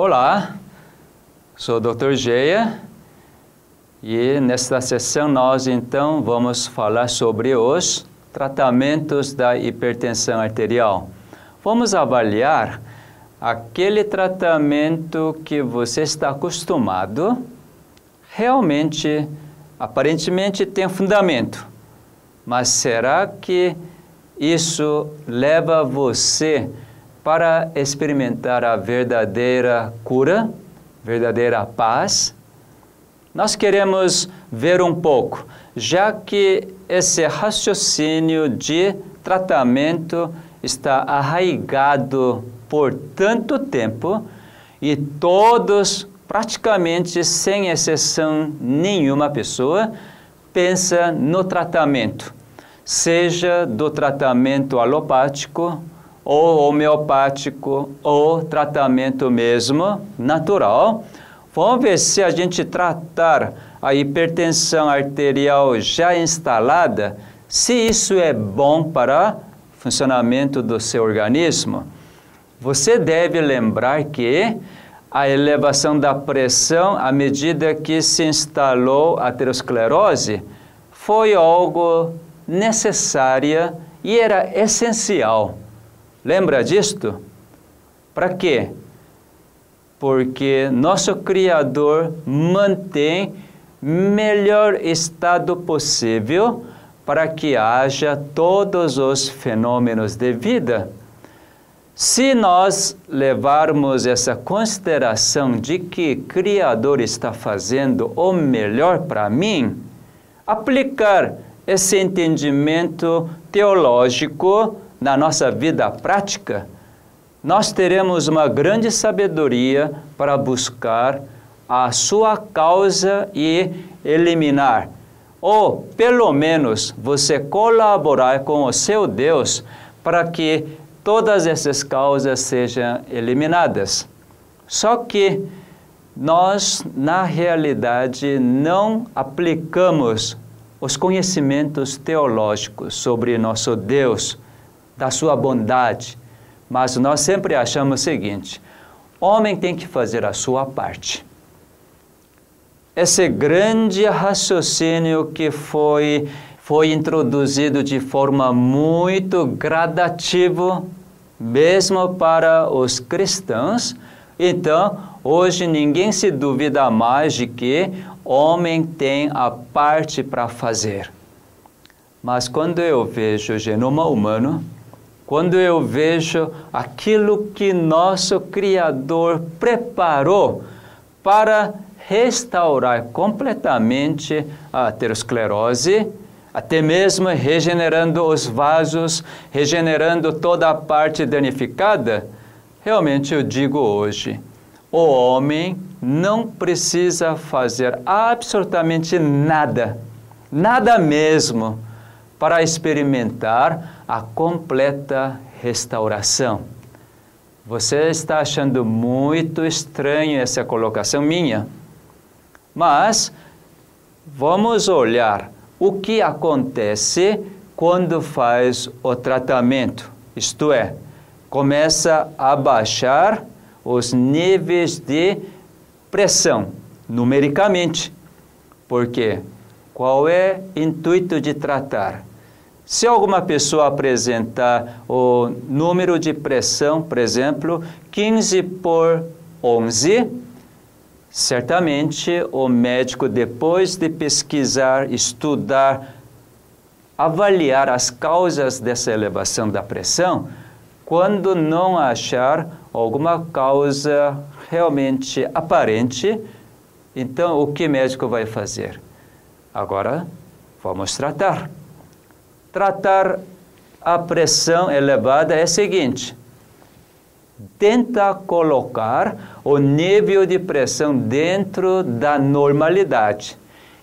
Olá, sou o Dr. Geia e nesta sessão nós então vamos falar sobre os tratamentos da hipertensão arterial. Vamos avaliar aquele tratamento que você está acostumado, realmente, aparentemente tem fundamento, mas será que isso leva você para experimentar a verdadeira cura, verdadeira paz? Nós queremos ver um pouco, já que esse raciocínio de tratamento está arraigado por tanto tempo e todos, praticamente sem exceção nenhuma pessoa, pensa no tratamento, seja do tratamento alopático ou homeopático ou tratamento mesmo natural. Vamos ver se a gente tratar a hipertensão arterial já instalada, se isso é bom para o funcionamento do seu organismo. Você deve lembrar que a elevação da pressão à medida que se instalou a aterosclerose foi algo necessária e era essencial. Lembra disto? Para quê? Porque nosso Criador mantém melhor estado possível para que haja todos os fenômenos de vida. Se nós levarmos essa consideração de que Criador está fazendo o melhor para mim, aplicar esse entendimento teológico na nossa vida prática, nós teremos uma grande sabedoria para buscar a sua causa e eliminar, ou pelo menos você colaborar com o seu Deus para que todas essas causas sejam eliminadas. Só que nós, na realidade, não aplicamos os conhecimentos teológicos sobre nosso Deus, da sua bondade, mas nós sempre achamos o seguinte: homem tem que fazer a sua parte. Esse grande raciocínio que foi foi introduzido de forma muito gradativa mesmo para os cristãos. Então, hoje ninguém se duvida mais de que homem tem a parte para fazer. Mas quando eu vejo o genoma humano, quando eu vejo aquilo que nosso Criador preparou para restaurar completamente a aterosclerose, até mesmo regenerando os vasos, regenerando toda a parte danificada, realmente eu digo hoje, o homem não precisa fazer absolutamente nada, nada mesmo, para experimentar a completa restauração. Você está achando muito estranho essa colocação minha, mas vamos olhar o que acontece quando faz o tratamento, isto é, começa a baixar os níveis de pressão numericamente. Porque qual é o intuito de tratar? Se alguma pessoa apresentar o número de pressão, por exemplo, 15 por 11, Certamente o médico, depois de pesquisar, estudar, avaliar as causas dessa elevação da pressão, quando não achar alguma causa realmente aparente, então o que o médico vai fazer? Agora vamos tratar. Tratar a pressão elevada é o seguinte: tenta colocar o nível de pressão dentro da normalidade.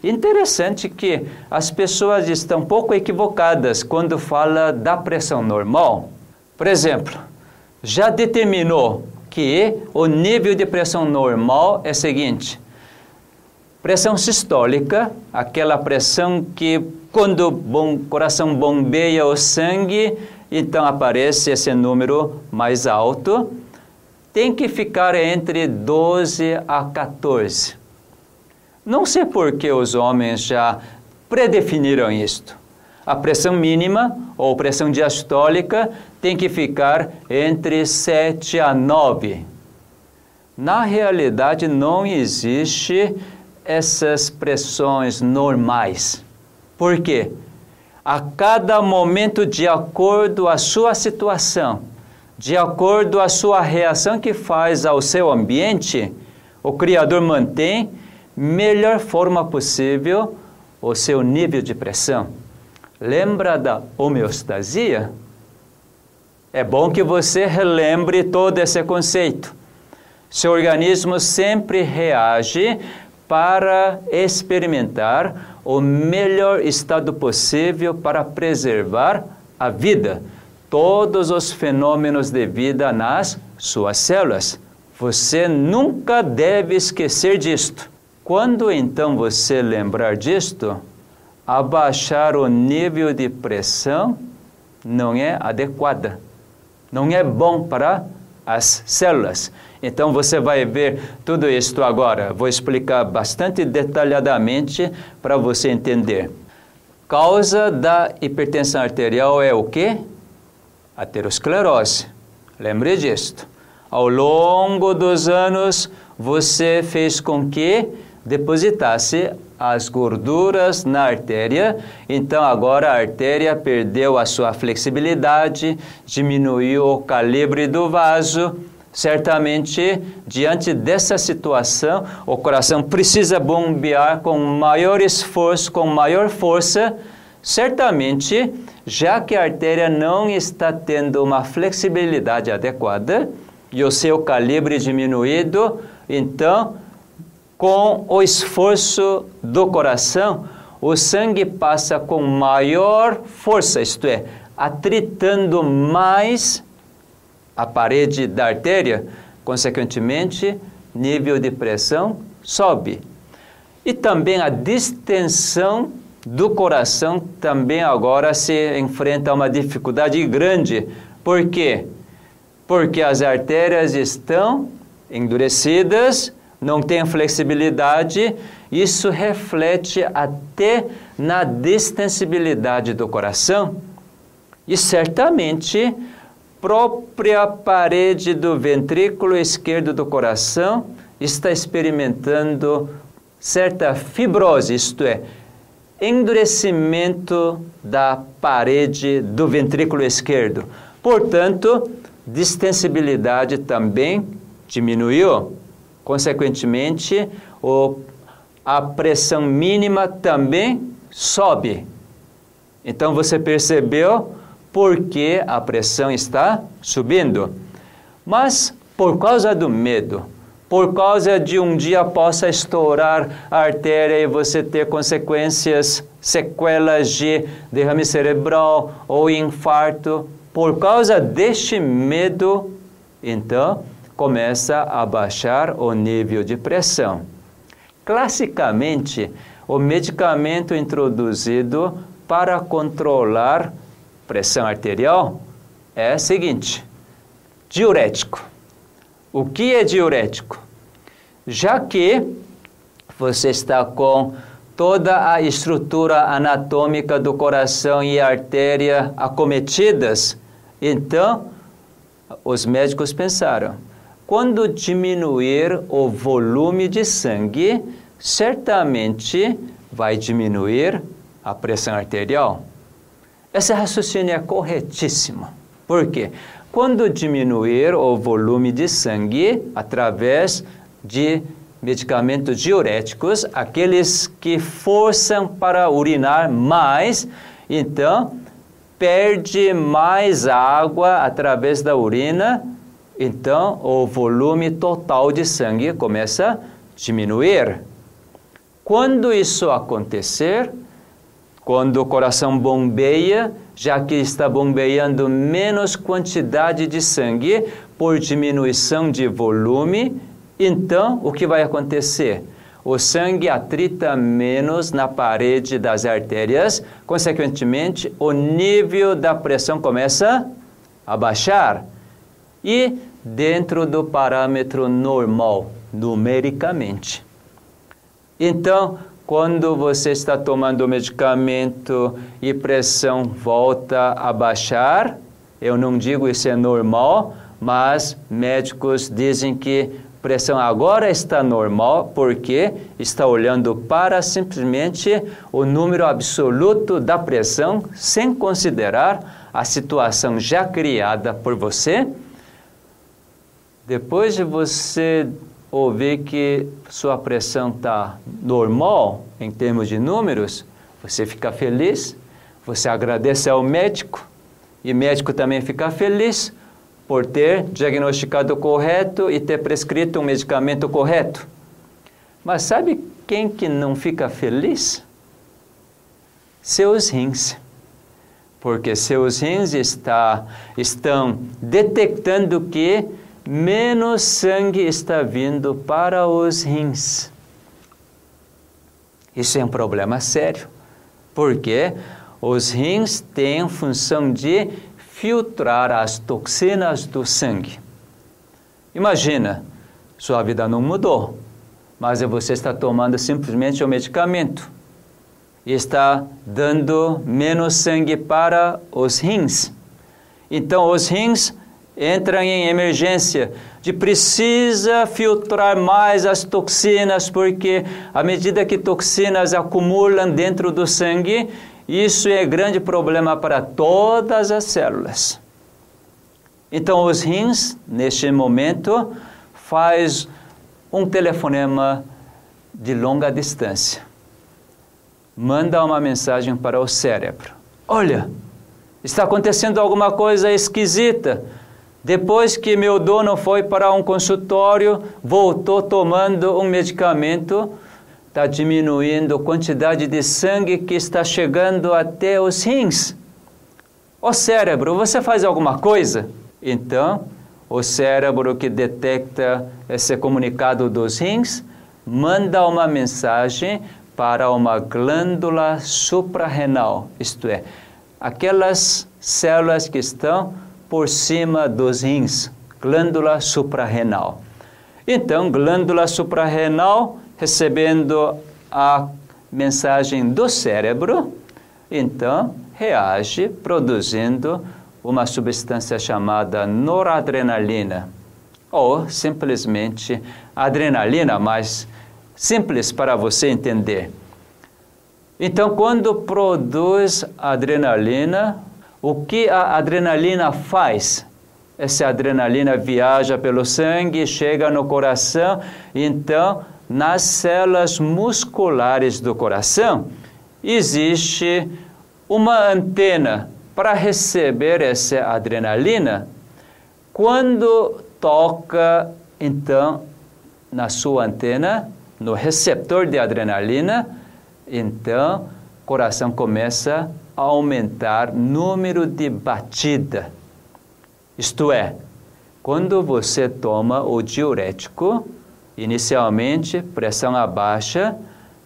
Interessante que as pessoas estão um pouco equivocadas quando fala da pressão normal. Por exemplo, já determinou que o nível de pressão normal é o seguinte: pressão sistólica, aquela pressão que quando o coração bombeia o sangue, então aparece esse número mais alto. tem que ficar entre 12 a 14. Não sei por que os homens já predefiniram isto. A pressão mínima ou pressão diastólica tem que ficar entre 7 a 9. Na realidade, não existe essas pressões normais. Por quê? A cada momento, de acordo à sua situação, de acordo à sua reação que faz ao seu ambiente, o Criador mantém melhor forma possível o seu nível de pressão. Lembra da homeostasia? É bom que você relembre todo esse conceito. Seu organismo sempre reage para experimentar o melhor estado possível para preservar a vida, todos os fenômenos de vida nas suas células. Você nunca deve esquecer disto. Quando então você lembrar disto, abaixar o nível de pressão não é adequada, não é bom para as células. Então você vai ver tudo isto agora. Vou explicar bastante detalhadamente para você entender. Causa da hipertensão arterial é o quê? Aterosclerose. Lembre disto. Ao longo dos anos, você fez com que depositasse as gorduras na artéria, então agora a artéria perdeu a sua flexibilidade, diminuiu o calibre do vaso. Certamente, diante dessa situação, o coração precisa bombear com maior esforço, com maior força. Certamente, já que a artéria não está tendo uma flexibilidade adequada e o seu calibre diminuído, então com o esforço do coração, o sangue passa com maior força, isto é, atritando mais a parede da artéria, consequentemente, nível de pressão sobe. E também a distensão do coração também agora se enfrenta uma dificuldade grande. Por quê? Porque as artérias estão endurecidas, não tem flexibilidade, isso reflete até na distensibilidade do coração e certamente própria parede do ventrículo esquerdo do coração está experimentando certa fibrose, isto é, endurecimento da parede do ventrículo esquerdo. Portanto, distensibilidade também diminuiu. Consequentemente, o, a pressão mínima também sobe. Então você percebeu por que a pressão está subindo. Mas por causa do medo, por causa de um dia possa estourar a artéria e você ter consequências, sequelas de derrame cerebral ou infarto, por causa deste medo, então começa a baixar o nível de pressão. Classicamente, o medicamento introduzido para controlar pressão arterial é o seguinte: diurético. O que é diurético? Já que você está com toda a estrutura anatômica do coração e artéria acometidas, então os médicos pensaram: quando diminuir o volume de sangue, certamente vai diminuir a pressão arterial. Esse raciocínio é corretíssimo. Por quê? Quando diminuir o volume de sangue através de medicamentos diuréticos, aqueles que forçam para urinar mais, então perde mais água através da urina então o volume total de sangue começa a diminuir. Quando isso acontecer, quando o coração bombeia, já que está bombeando menos quantidade de sangue por diminuição de volume, então o que vai acontecer? O sangue atrita menos na parede das artérias, consequentemente, o nível da pressão começa a baixar. E dentro do parâmetro normal, numericamente. Então, quando você está tomando medicamento e pressão volta a baixar, eu não digo isso é normal, mas médicos dizem que pressão agora está normal porque está olhando para simplesmente o número absoluto da pressão sem considerar a situação já criada por você. Depois de você ouvir que sua pressão está normal em termos de números, você fica feliz, você agradece ao médico e o médico também fica feliz por ter diagnosticado correto e ter prescrito um medicamento correto. Mas sabe quem que não fica feliz? Seus rins. Porque seus rins está, estão detectando que menos sangue está vindo para os rins. Isso é um problema sério, porque os rins têm a função de filtrar as toxinas do sangue. Imagina, sua vida não mudou, mas você está tomando simplesmente o medicamento e está dando menos sangue para os rins. Então, os rins entram em emergência de precisa filtrar mais as toxinas, porque à medida que toxinas acumulam dentro do sangue, isso é grande problema para todas as células. Então os rins, neste momento, faz um telefonema de longa distância. Manda uma mensagem para o cérebro. Olha, está acontecendo alguma coisa esquisita. Depois que meu dono foi para um consultório, voltou tomando um medicamento, está diminuindo a quantidade de sangue que está chegando até os rins. O cérebro, você faz alguma coisa? Então, o cérebro que detecta esse comunicado dos rins manda uma mensagem para uma glândula suprarrenal, isto é, aquelas células que estão por cima dos rins, glândula suprarrenal. Então, glândula suprarrenal recebendo a mensagem do cérebro, então reage produzindo uma substância chamada noradrenalina, ou simplesmente adrenalina, mais simples para você entender. Então, quando produz adrenalina, o que a adrenalina faz? Essa adrenalina viaja pelo sangue, chega no coração, então nas células musculares do coração existe uma antena para receber essa adrenalina. Quando toca, então, na sua antena, no receptor de adrenalina, então o coração começa a aumentar número de batida. Isto é, quando você toma o diurético, Inicialmente, pressão abaixa,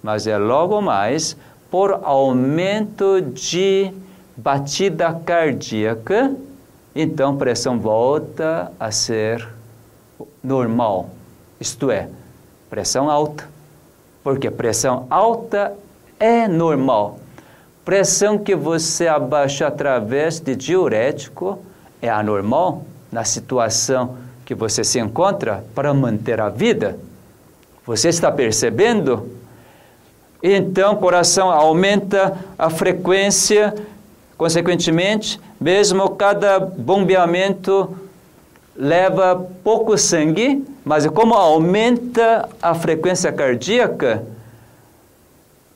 mas é logo mais por aumento de batida cardíaca, então pressão volta a ser normal, isto é, pressão alta. Porque pressão alta é normal. Pressão que você abaixa através de diurético é anormal na situação que você se encontra para manter a vida. Você está percebendo? Então, o coração aumenta a frequência, consequentemente, mesmo cada bombeamento leva pouco sangue, mas como aumenta a frequência cardíaca,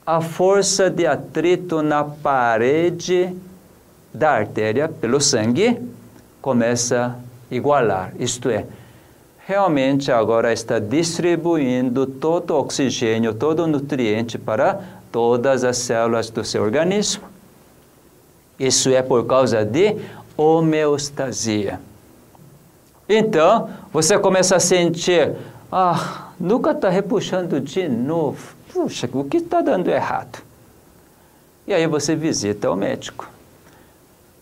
a força de atrito na parede da artéria pelo sangue começa igualar, isto é, realmente agora está distribuindo todo o oxigênio, todo o nutriente para todas as células do seu organismo. Isso é por causa de homeostasia. Então, você começa a sentir, ah, nunca está repuxando de novo. Puxa, o que está dando errado? E aí você visita o médico.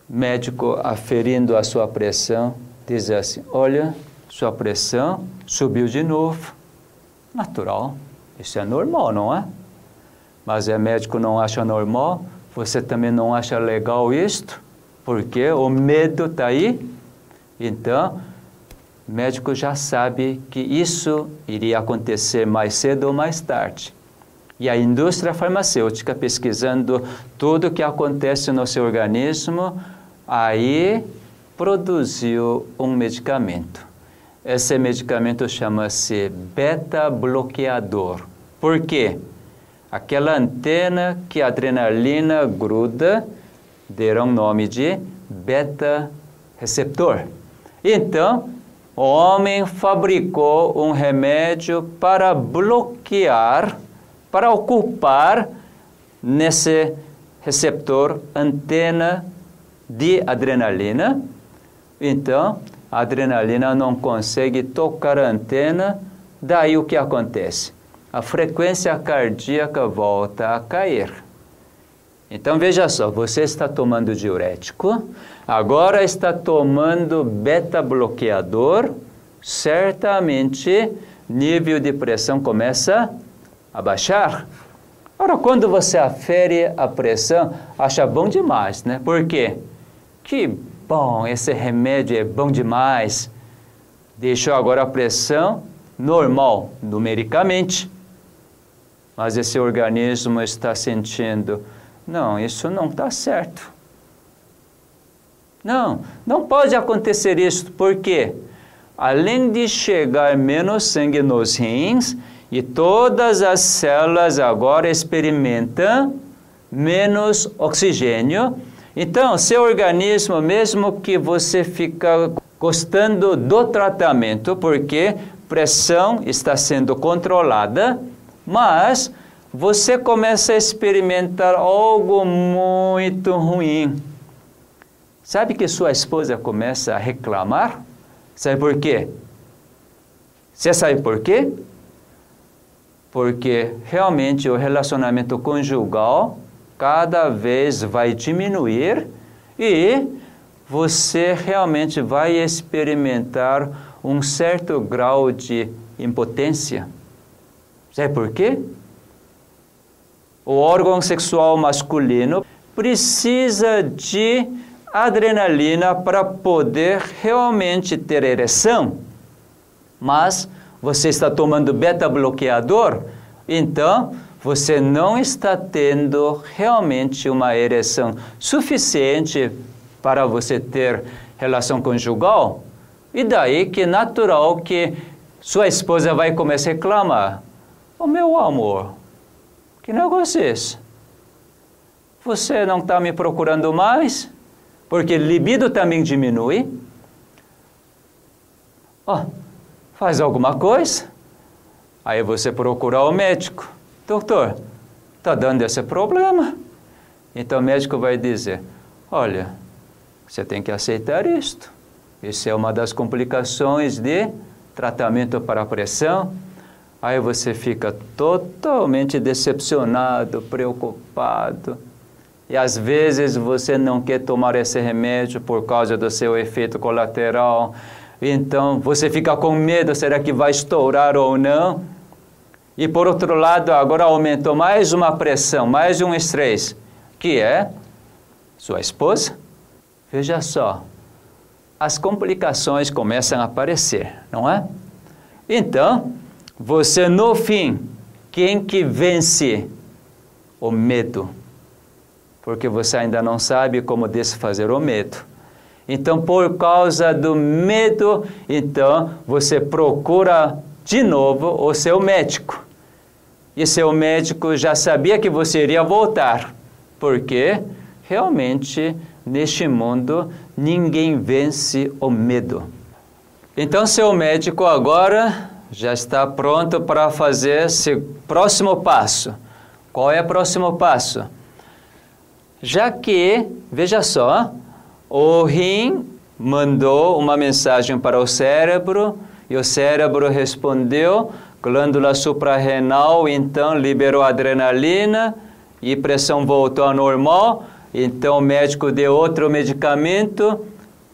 Médico aferindo a sua pressão, diz assim: Olha, sua pressão subiu de novo. Natural, isso é normal, não é? Mas o médico não acha normal, você também não acha legal isto, porque o medo está aí. Então, o médico já sabe que isso iria acontecer mais cedo ou mais tarde. E a indústria farmacêutica, pesquisando tudo o que acontece no seu organismo, aí produziu um medicamento. Esse medicamento chama-se beta-bloqueador. Por quê? Aquela antena que a adrenalina gruda deram nome de beta-receptor. Então, o homem fabricou um remédio para bloquear, para ocupar nesse receptor antena de adrenalina. Então, a adrenalina não consegue tocar a antena, daí o que acontece? A frequência cardíaca volta a cair. Então veja só, você está tomando diurético, agora está tomando beta-bloqueador, certamente nível de pressão começa a baixar. Ora, quando você afere a pressão, acha bom demais, né? Por quê? Que bom, esse remédio é bom demais. Deixou agora a pressão normal, numericamente. Mas esse organismo está sentindo não, isso não está certo. Não, não pode acontecer isso, porque além de chegar menos sangue nos rins, e todas as células agora experimentam menos oxigênio. Então, seu organismo, mesmo que você fica gostando do tratamento, porque pressão está sendo controlada, mas você começa a experimentar algo muito ruim. Sabe que sua esposa começa a reclamar? Sabe por quê? Você sabe por quê? Porque realmente o relacionamento conjugal cada vez vai diminuir e você realmente vai experimentar um certo grau de impotência. Sabe por quê? o órgão sexual masculino precisa de adrenalina para poder realmente ter ereção. Mas você está tomando beta-bloqueador, então você não está tendo realmente uma ereção suficiente para você ter relação conjugal. E daí que é natural que sua esposa vai começar a reclamar: oh, meu amor, que negócio é esse? Você não está me procurando mais? Porque libido também diminui. Oh, faz alguma coisa? Aí você procura o médico. Doutor, está dando esse problema. Então o médico vai dizer: Olha, você tem que aceitar isto. Isso é uma das complicações de tratamento para pressão Aí você fica totalmente decepcionado, preocupado. E às vezes você não quer tomar esse remédio por causa do seu efeito colateral. Então você fica com medo: será que vai estourar ou não? E por outro lado, agora aumentou mais uma pressão, mais um estresse, que é sua esposa. Veja só, as complicações começam a aparecer, não é? Então, você no fim, quem que vence o medo? Porque você ainda não sabe como desfazer o medo. Então, por causa do medo, então você procura de novo o seu médico. E seu médico já sabia que você iria voltar, porque realmente neste mundo ninguém vence o medo. Então, seu médico agora já está pronto para fazer esse próximo passo. Qual é o próximo passo? Já que, veja só, o rim mandou uma mensagem para o cérebro e o cérebro respondeu, glândula suprarrenal então liberou adrenalina e pressão voltou ao normal, então o médico deu outro medicamento,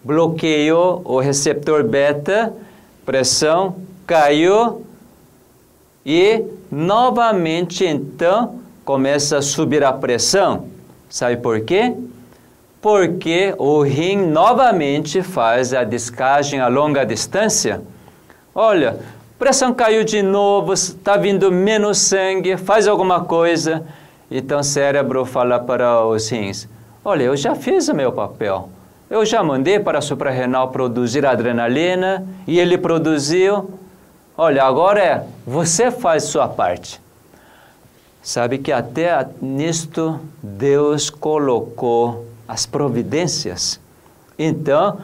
bloqueou o receptor beta pressão caiu e novamente então começa a subir a pressão. Sabe por quê? Porque o rim novamente faz a descagem a longa distância. Olha, pressão caiu de novo, está vindo menos sangue, faz alguma coisa. Então o cérebro fala para os rins: Olha, eu já fiz o meu papel. Eu já mandei para a suprarrenal produzir adrenalina e ele produziu. Olha, agora é você faz sua parte. Sabe que até nisto Deus colocou as providências. Então,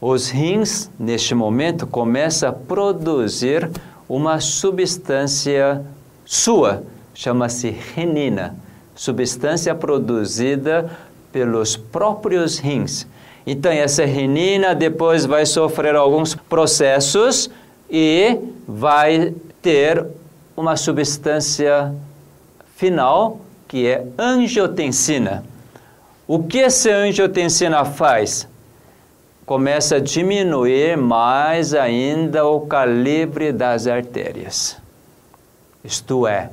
os rins, neste momento, começam a produzir uma substância sua, chama-se renina, substância produzida pelos próprios rins. Então, essa renina depois vai sofrer alguns processos e vai ter uma substância final que é angiotensina. O que essa angiotensina faz? Começa a diminuir mais ainda o calibre das artérias. Isto é,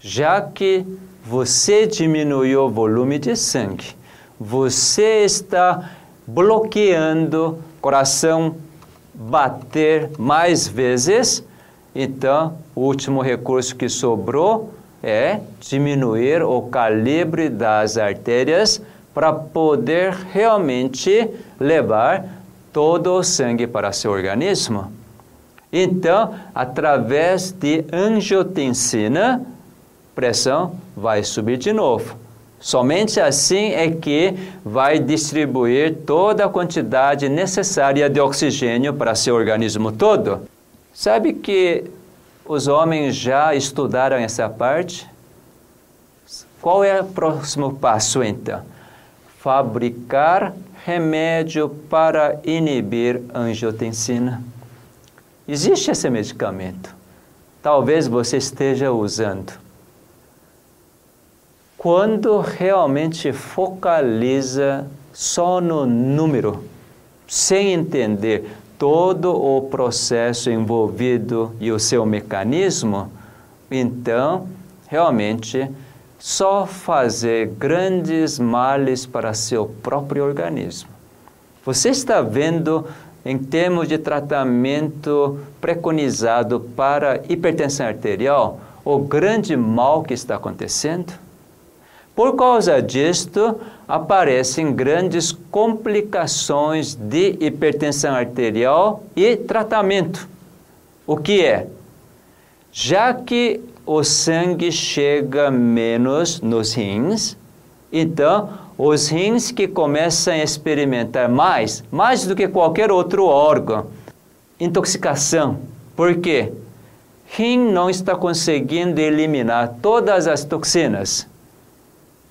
já que você diminuiu o volume de sangue, você está bloqueando o coração bater mais vezes, então o último recurso que sobrou é diminuir o calibre das artérias para poder realmente levar todo o sangue para seu organismo. Então, através de angiotensina, pressão vai subir de novo. Somente assim é que vai distribuir toda a quantidade necessária de oxigênio para seu organismo todo. Sabe que os homens já estudaram essa parte? Qual é o próximo passo então? Fabricar remédio para inibir angiotensina. Existe esse medicamento. Talvez você esteja usando quando realmente focaliza só no número, sem entender todo o processo envolvido e o seu mecanismo, então realmente só fazer grandes males para seu próprio organismo. Você está vendo em termos de tratamento preconizado para hipertensão arterial o grande mal que está acontecendo? Por causa disto, aparecem grandes complicações de hipertensão arterial e tratamento. O que é? Já que o sangue chega menos nos rins, então os rins que começam a experimentar mais, mais do que qualquer outro órgão, intoxicação. Por quê? Rim não está conseguindo eliminar todas as toxinas.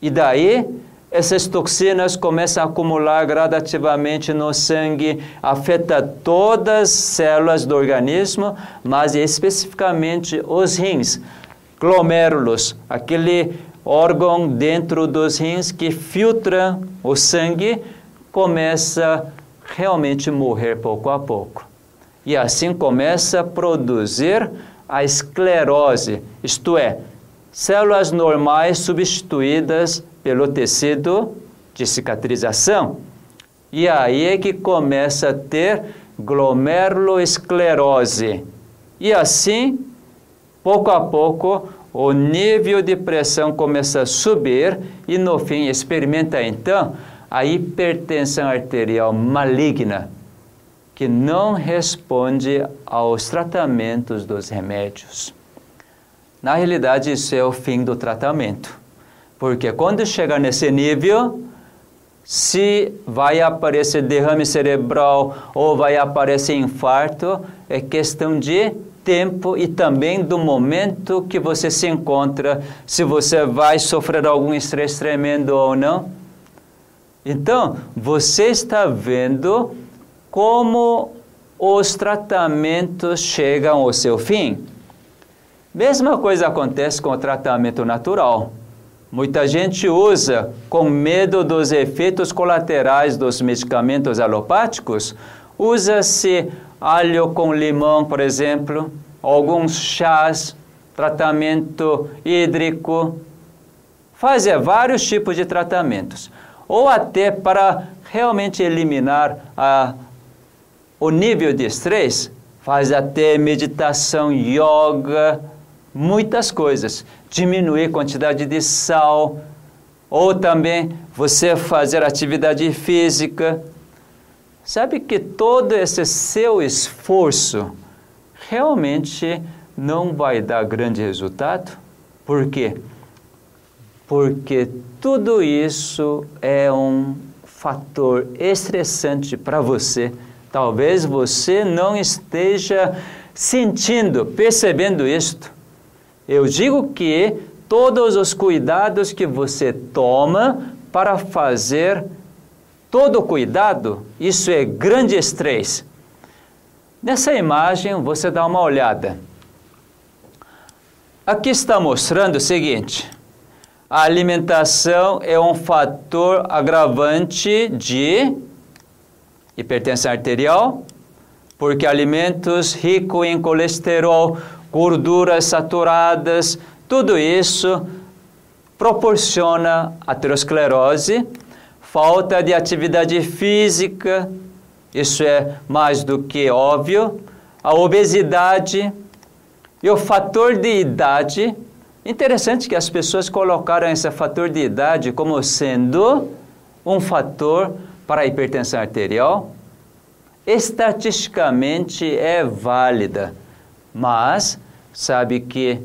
E daí, essas toxinas começam a acumular gradativamente no sangue, afeta todas as células do organismo, mas especificamente os rins, glomérulos, aquele órgão dentro dos rins que filtra o sangue, começa realmente morrer pouco a pouco. E assim começa a produzir a esclerose, isto é, células normais substituídas pelo tecido de cicatrização. E aí é que começa a ter glomeruloesclerose. E assim, pouco a pouco, o nível de pressão começa a subir e no fim experimenta então a hipertensão arterial maligna, que não responde aos tratamentos dos remédios. Na realidade, isso é o fim do tratamento. Porque quando chegar nesse nível, se vai aparecer derrame cerebral ou vai aparecer infarto, é questão de tempo e também do momento que você se encontra, se você vai sofrer algum estresse tremendo ou não. Então, você está vendo como os tratamentos chegam ao seu fim. Mesma coisa acontece com o tratamento natural. Muita gente usa com medo dos efeitos colaterais dos medicamentos alopáticos, usa-se alho com limão, por exemplo, alguns chás, tratamento hídrico, fazer vários tipos de tratamentos, ou até para realmente eliminar a, o nível de estresse, faz até meditação, yoga, muitas coisas, diminuir a quantidade de sal, ou também você fazer atividade física. Sabe que todo esse seu esforço realmente não vai dar grande resultado? Por quê? Porque tudo isso é um fator estressante para você. Talvez você não esteja sentindo, percebendo isto. Eu digo que todos os cuidados que você toma para fazer todo cuidado, isso é grande estresse. Nessa imagem você dá uma olhada. Aqui está mostrando o seguinte: a alimentação é um fator agravante de hipertensão arterial, porque alimentos ricos em colesterol, gorduras saturadas, tudo isso proporciona aterosclerose, falta de atividade física, isso é mais do que óbvio, a obesidade e o fator de idade. Interessante que as pessoas colocaram esse fator de idade como sendo um fator para a hipertensão arterial. Estatisticamente é válida, mas sabe que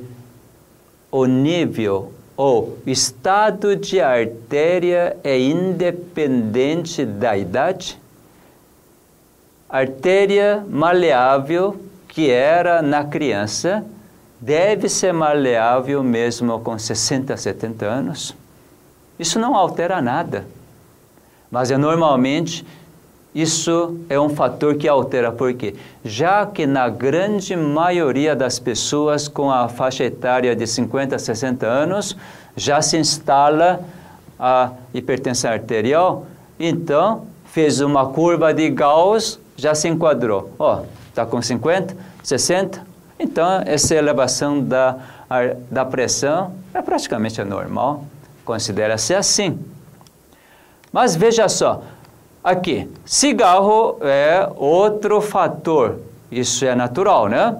o nível ou estado de artéria é independente da idade? Artéria maleável que era na criança deve ser maleável mesmo com 60, 70 anos? Isso não altera nada. Mas é normalmente isso é um fator que altera, por quê? Já que na grande maioria das pessoas com a faixa etária de 50 a 60 anos já se instala a hipertensão arterial, então fez uma curva de Gauss, já se enquadrou. Ó, está com 50, 60, então essa elevação da, da pressão é praticamente normal, considera-se assim. Mas veja só, Aqui, cigarro é outro fator. Isso é natural, né?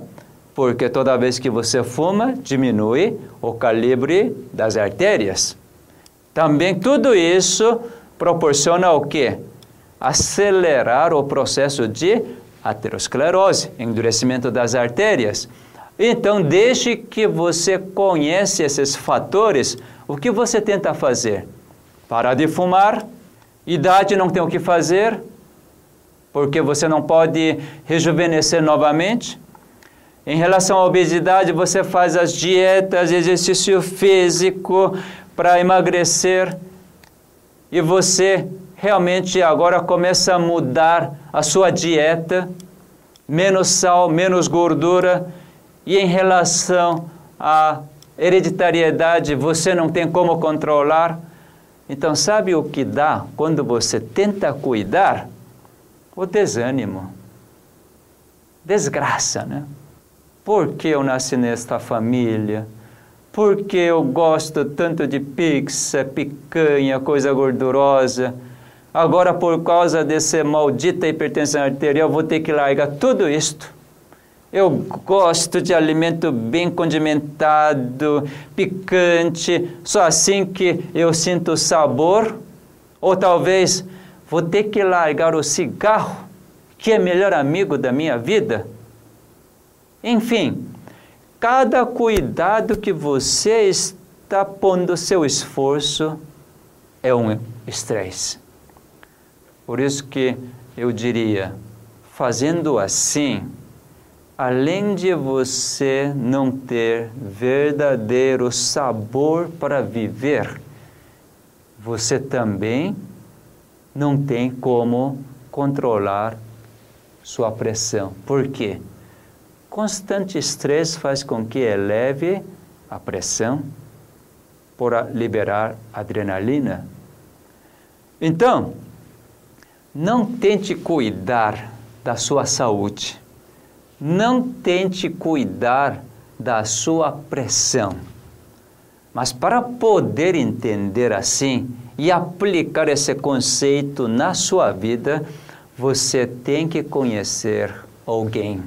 Porque toda vez que você fuma, diminui o calibre das artérias. Também tudo isso proporciona o quê? Acelerar o processo de aterosclerose, endurecimento das artérias. Então, desde que você conhece esses fatores, o que você tenta fazer? Parar de fumar, Idade não tem o que fazer, porque você não pode rejuvenescer novamente. Em relação à obesidade, você faz as dietas, exercício físico para emagrecer. E você realmente agora começa a mudar a sua dieta, menos sal, menos gordura, e em relação à hereditariedade, você não tem como controlar, então, sabe o que dá quando você tenta cuidar? O desânimo. Desgraça, né? Por que eu nasci nesta família? Por que eu gosto tanto de pizza, picanha, coisa gordurosa? Agora, por causa dessa maldita hipertensão arterial, vou ter que largar tudo isto eu gosto de alimento bem condimentado, picante, só assim que eu sinto sabor. Ou talvez vou ter que largar o cigarro, que é melhor amigo da minha vida. Enfim, cada cuidado que você está pondo seu esforço é um estresse. Por isso que eu diria, fazendo assim, além de você não ter verdadeiro sabor para viver, você também não tem como controlar sua pressão. Por quê? Constante estresse faz com que eleve a pressão por liberar adrenalina. Então, não tente cuidar da sua saúde não tente cuidar da sua pressão. Mas para poder entender assim e aplicar esse conceito na sua vida, você tem que conhecer alguém.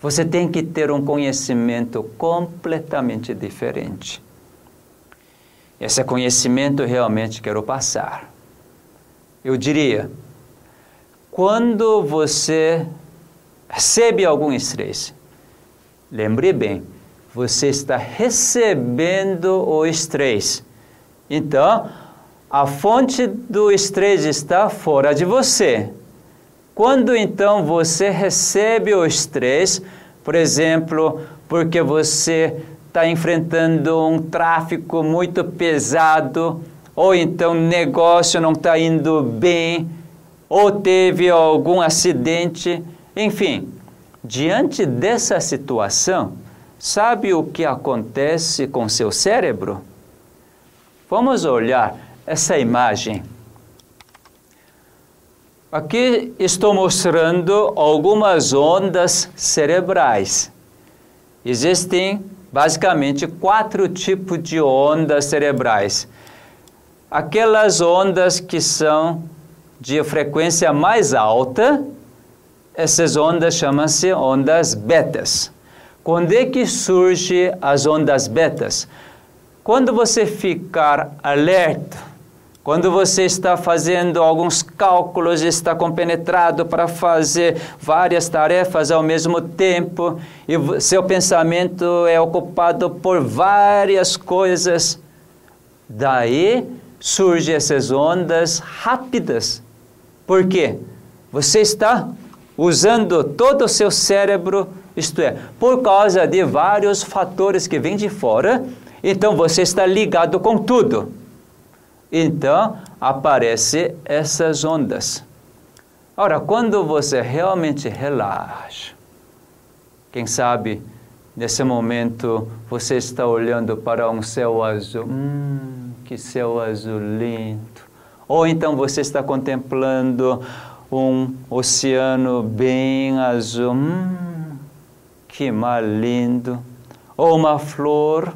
Você tem que ter um conhecimento completamente diferente. Esse conhecimento realmente quero passar. Eu diria, quando você recebe algum estresse, lembre bem, você está recebendo o estresse. Então, a fonte do estresse está fora de você. Quando então você recebe o estresse, por exemplo, porque você está enfrentando um tráfico muito pesado, ou então negócio não está indo bem, ou teve algum acidente, enfim, diante dessa situação, sabe o que acontece com seu cérebro? Vamos olhar essa imagem. Aqui estou mostrando algumas ondas cerebrais. Existem basicamente quatro tipos de ondas cerebrais. Aquelas ondas que são de frequência mais alta, essas ondas chamam-se ondas betas. Quando é que surge as ondas betas? Quando você ficar alerta, quando você está fazendo alguns cálculos, está compenetrado para fazer várias tarefas ao mesmo tempo, e seu pensamento é ocupado por várias coisas, daí surgem essas ondas rápidas. Por quê? Você está usando todo o seu cérebro, isto é, por causa de vários fatores que vêm de fora, então você está ligado com tudo. Então aparecem essas ondas. Ora, quando você realmente relaxa, quem sabe nesse momento você está olhando para um céu azul, hum, que céu azul lindo. Ou então você está contemplando um oceano bem azul, hum, que mar lindo. Ou uma flor,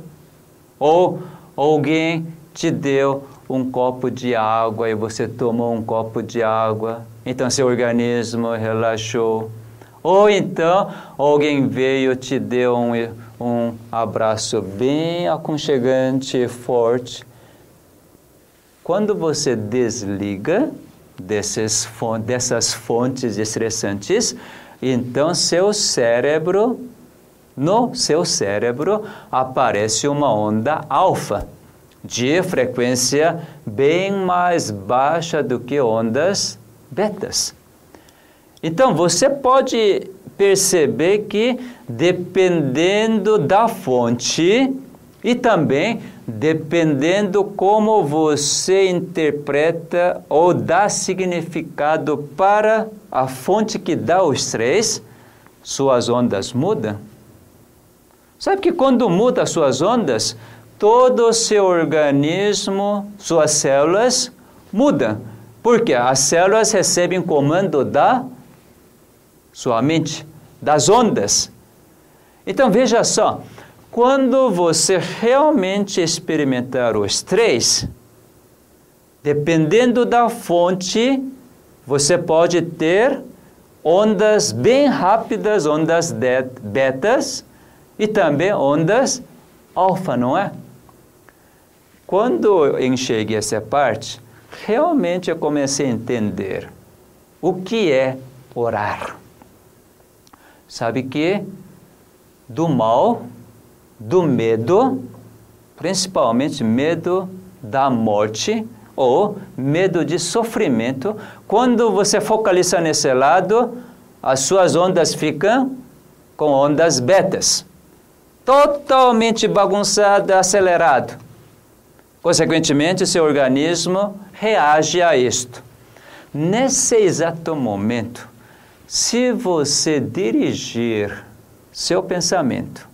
ou alguém te deu um copo de água e você tomou um copo de água, então seu organismo relaxou. Ou então alguém veio te deu um, um abraço bem aconchegante e forte. Quando você desliga desses, dessas fontes estressantes, então seu cérebro, no seu cérebro, aparece uma onda alfa de frequência bem mais baixa do que ondas betas. Então você pode perceber que dependendo da fonte e também dependendo como você interpreta ou dá significado para a fonte que dá o estresse, suas ondas mudam. Sabe que quando muda suas ondas, todo o seu organismo, suas células mudam. Porque as células recebem comando da sua mente, das ondas. Então veja só, quando você realmente experimentar o estresse, dependendo da fonte, você pode ter ondas bem rápidas, ondas betas e também ondas alfa, não é? Quando eu enxerguei essa parte, realmente eu comecei a entender o que é orar. Sabe que do mal, do medo, principalmente medo da morte ou medo de sofrimento, quando você focaliza nesse lado, as suas ondas ficam com ondas betas, totalmente bagunçado, acelerado. Consequentemente, seu organismo reage a isto. Nesse exato momento, se você dirigir seu pensamento,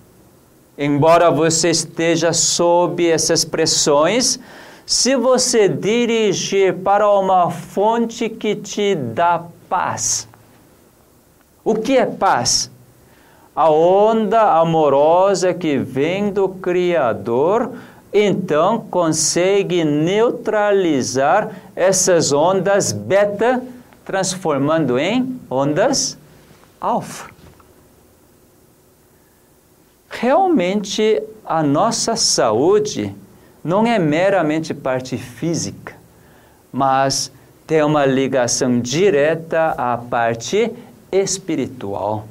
embora você esteja sob essas pressões, se você dirigir para uma fonte que te dá paz. O que é paz? a onda amorosa que vem do Criador, então consegue neutralizar essas ondas beta, transformando em ondas alfa. Realmente a nossa saúde não é meramente parte física, mas tem uma ligação direta à parte espiritual.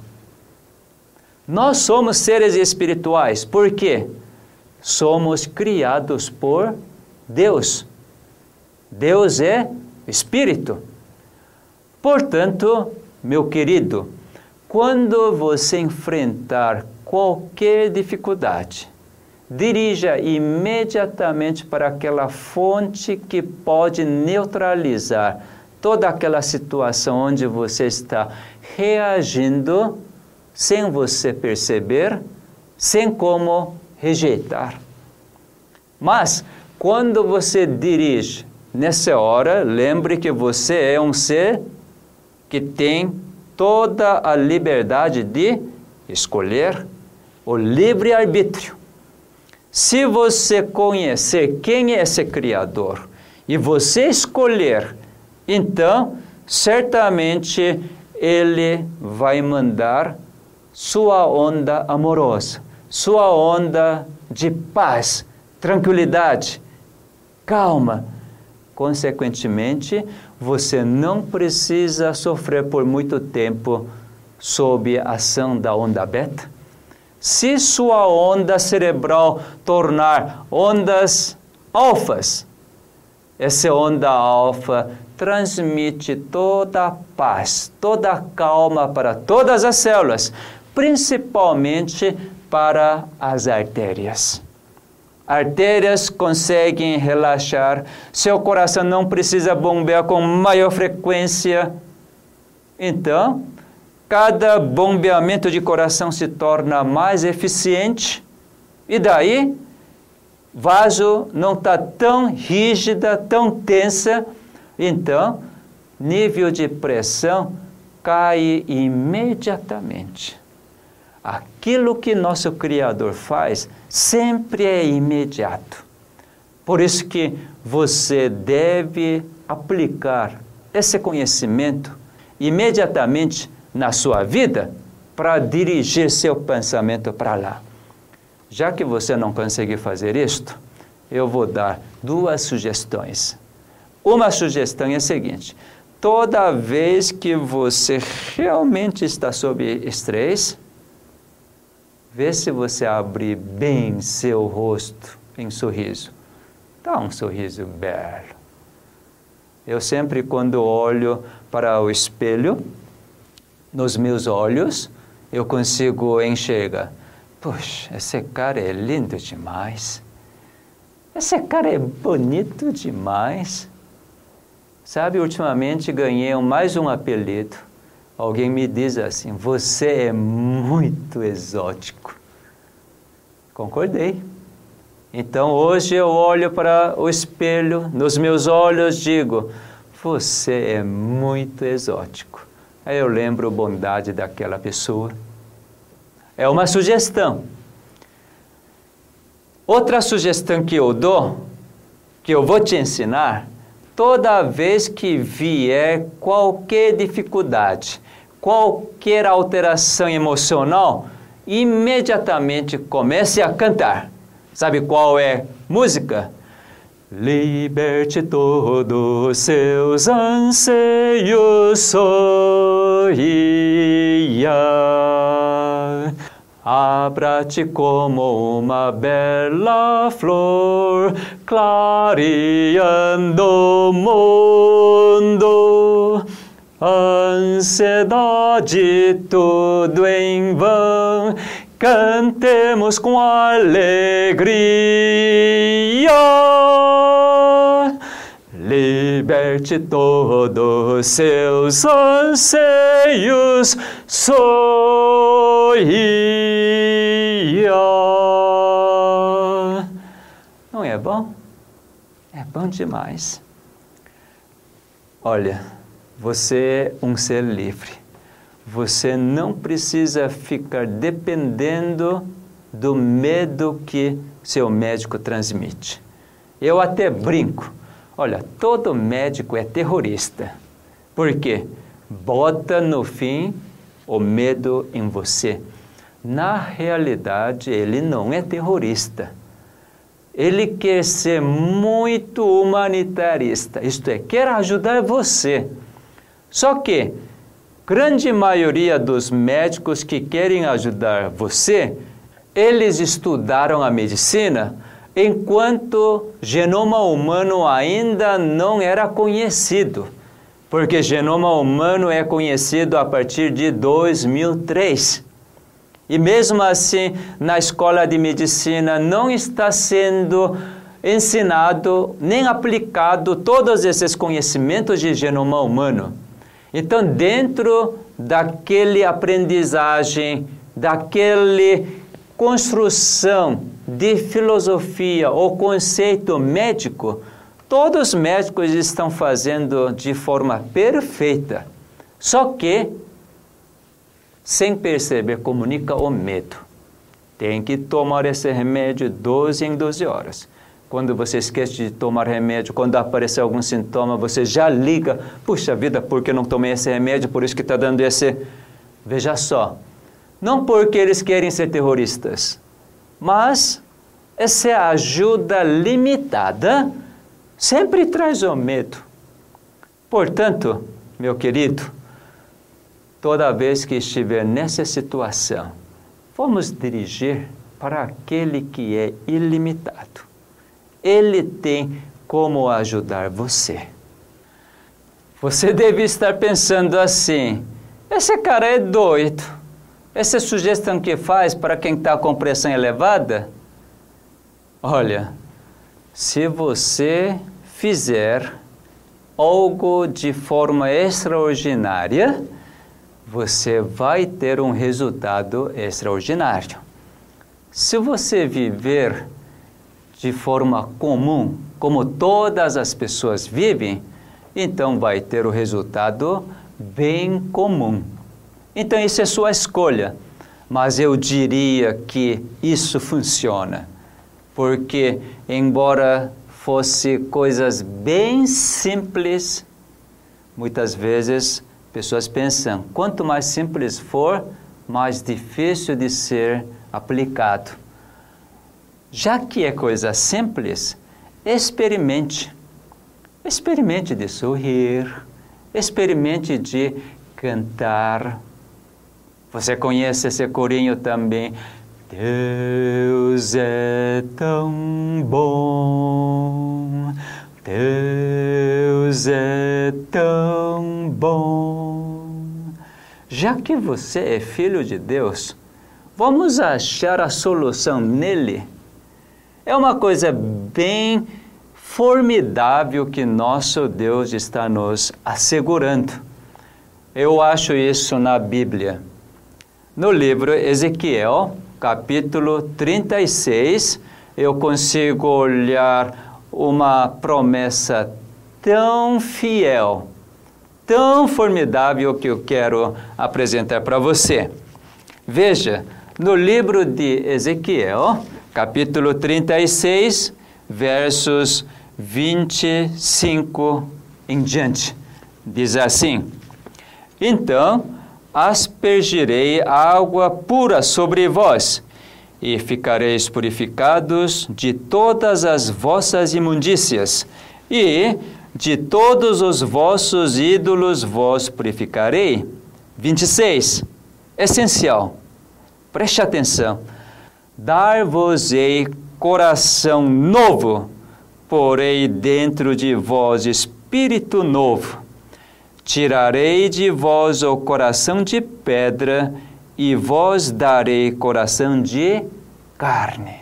Nós somos seres espirituais, por quê? Somos criados por Deus. Deus é espírito. Portanto, meu querido, quando você enfrentar qualquer dificuldade, dirija imediatamente para aquela fonte que pode neutralizar toda aquela situação onde você está reagindo sem você perceber, sem como rejeitar. Mas quando você dirige nessa hora, lembre que você é um ser que tem toda a liberdade de escolher o livre arbítrio. Se você conhecer quem é esse Criador e você escolher, então certamente Ele vai mandar sua onda amorosa, sua onda de paz, tranquilidade, calma. Consequentemente, você não precisa sofrer por muito tempo sob a ação da onda beta se sua onda cerebral tornar ondas alfas, essa onda alfa transmite toda a paz, toda a calma para todas as células, principalmente para as artérias. Artérias conseguem relaxar, seu coração não precisa bombear com maior frequência. Então, cada bombeamento de coração se torna mais eficiente e daí vaso não está tão rígida, tão tensa, então nível de pressão cai imediatamente. Aquilo que nosso Criador faz sempre é imediato. Por isso que você deve aplicar esse conhecimento imediatamente na sua vida para dirigir seu pensamento para lá. Já que você não consegue fazer isto, eu vou dar duas sugestões. Uma sugestão é a seguinte: toda vez que você realmente está sob estresse, vê se você abre bem seu rosto em sorriso. Dá um sorriso belo. Eu sempre, quando olho para o espelho, nos meus olhos, eu consigo enxergar. Puxa, esse cara é lindo demais. Esse cara é bonito demais. Sabe, ultimamente ganhei mais um apelido. Alguém me diz assim: Você é muito exótico. Concordei. Então hoje eu olho para o espelho, nos meus olhos digo: Você é muito exótico. Aí eu lembro a bondade daquela pessoa. É uma sugestão. Outra sugestão que eu dou, que eu vou te ensinar, toda vez que vier qualquer dificuldade, qualquer alteração emocional, imediatamente comece a cantar. Sabe qual é música? Liberte todos seus anseios, sorria. Abra-te como uma bela flor, clareando o mundo. Ansiedade, tudo em vão, cantemos com alegria liberte todos seus anseios, sorria. Não é bom? É bom demais. Olha, você é um ser livre. Você não precisa ficar dependendo do medo que seu médico transmite. Eu até brinco. Olha, todo médico é terrorista. Por quê? Bota no fim o medo em você. Na realidade, ele não é terrorista. Ele quer ser muito humanitarista, isto é, quer ajudar você. Só que grande maioria dos médicos que querem ajudar você, eles estudaram a medicina enquanto genoma humano ainda não era conhecido, porque genoma humano é conhecido a partir de 2003. E mesmo assim, na escola de medicina não está sendo ensinado nem aplicado todos esses conhecimentos de genoma humano. Então, dentro daquele aprendizagem, daquele construção de filosofia ou conceito médico, todos os médicos estão fazendo de forma perfeita. Só que, sem perceber, comunica o medo. Tem que tomar esse remédio 12 em 12 horas. Quando você esquece de tomar remédio, quando aparecer algum sintoma, você já liga. Puxa vida, por que não tomei esse remédio? Por isso que está dando esse. Veja só. Não porque eles querem ser terroristas, mas essa ajuda limitada sempre traz o medo. Portanto, meu querido, toda vez que estiver nessa situação, vamos dirigir para aquele que é ilimitado. Ele tem como ajudar você. Você deve estar pensando assim: esse cara é doido. Essa sugestão que faz para quem está com pressão elevada? Olha, se você fizer algo de forma extraordinária, você vai ter um resultado extraordinário. Se você viver de forma comum, como todas as pessoas vivem, então vai ter o resultado bem comum. Então isso é sua escolha, mas eu diria que isso funciona, porque embora fosse coisas bem simples, muitas vezes pessoas pensam, quanto mais simples for, mais difícil de ser aplicado. Já que é coisa simples, experimente. Experimente de sorrir, experimente de cantar. Você conhece esse corinho também? Deus é tão bom, Deus é tão bom. Já que você é filho de Deus, vamos achar a solução nele é uma coisa bem formidável que nosso Deus está nos assegurando. Eu acho isso na Bíblia. No livro Ezequiel, capítulo 36, eu consigo olhar uma promessa tão fiel, tão formidável que eu quero apresentar para você. Veja, no livro de Ezequiel, capítulo 36, versos 25 em diante. Diz assim: Então aspergirei água pura sobre vós, e ficareis purificados de todas as vossas imundícias, e de todos os vossos ídolos vos purificarei. 26. Essencial. Preste atenção Dar-vos-ei coração novo, porei dentro de vós espírito novo. Tirarei de vós o coração de pedra e vos darei coração de carne.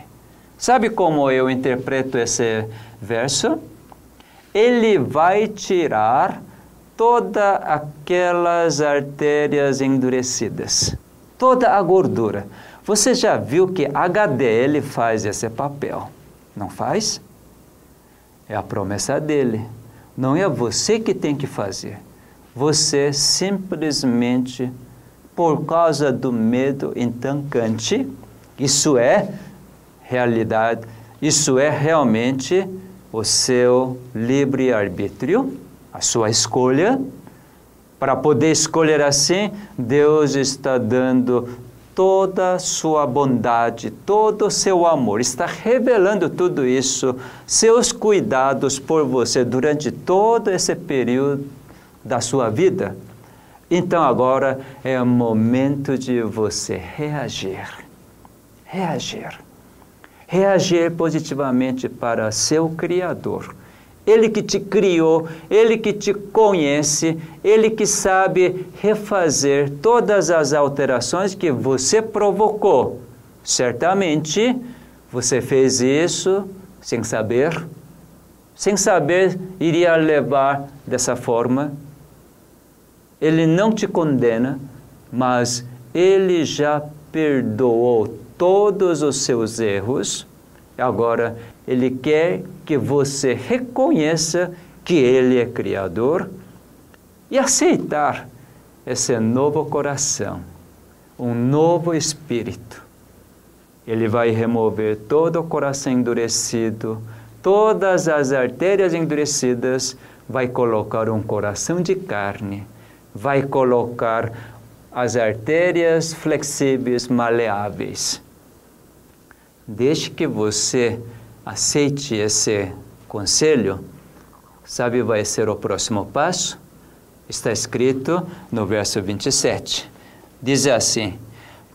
Sabe como eu interpreto esse verso? Ele vai tirar todas aquelas artérias endurecidas, toda a gordura. Você já viu que HDL faz esse papel, não faz? É a promessa dele. Não é você que tem que fazer. Você simplesmente por causa do medo entancante. Isso é realidade, isso é realmente o seu livre-arbítrio, a sua escolha. Para poder escolher assim, Deus está dando toda sua bondade, todo o seu amor, está revelando tudo isso, seus cuidados por você durante todo esse período da sua vida. Então agora é o momento de você reagir. Reagir. Reagir positivamente para seu Criador ele que te criou, Ele que te conhece, Ele que sabe refazer todas as alterações que você provocou. Certamente você fez isso sem saber, sem saber iria levar dessa forma. Ele não te condena, mas Ele já perdoou todos os seus erros. Agora ele quer que você reconheça que Ele é Criador e aceitar esse novo coração, um novo espírito. Ele vai remover todo o coração endurecido, todas as artérias endurecidas, vai colocar um coração de carne, vai colocar as artérias flexíveis, maleáveis. Desde que você aceite esse conselho, sabe vai ser o próximo passo? Está escrito no verso 27. Diz assim: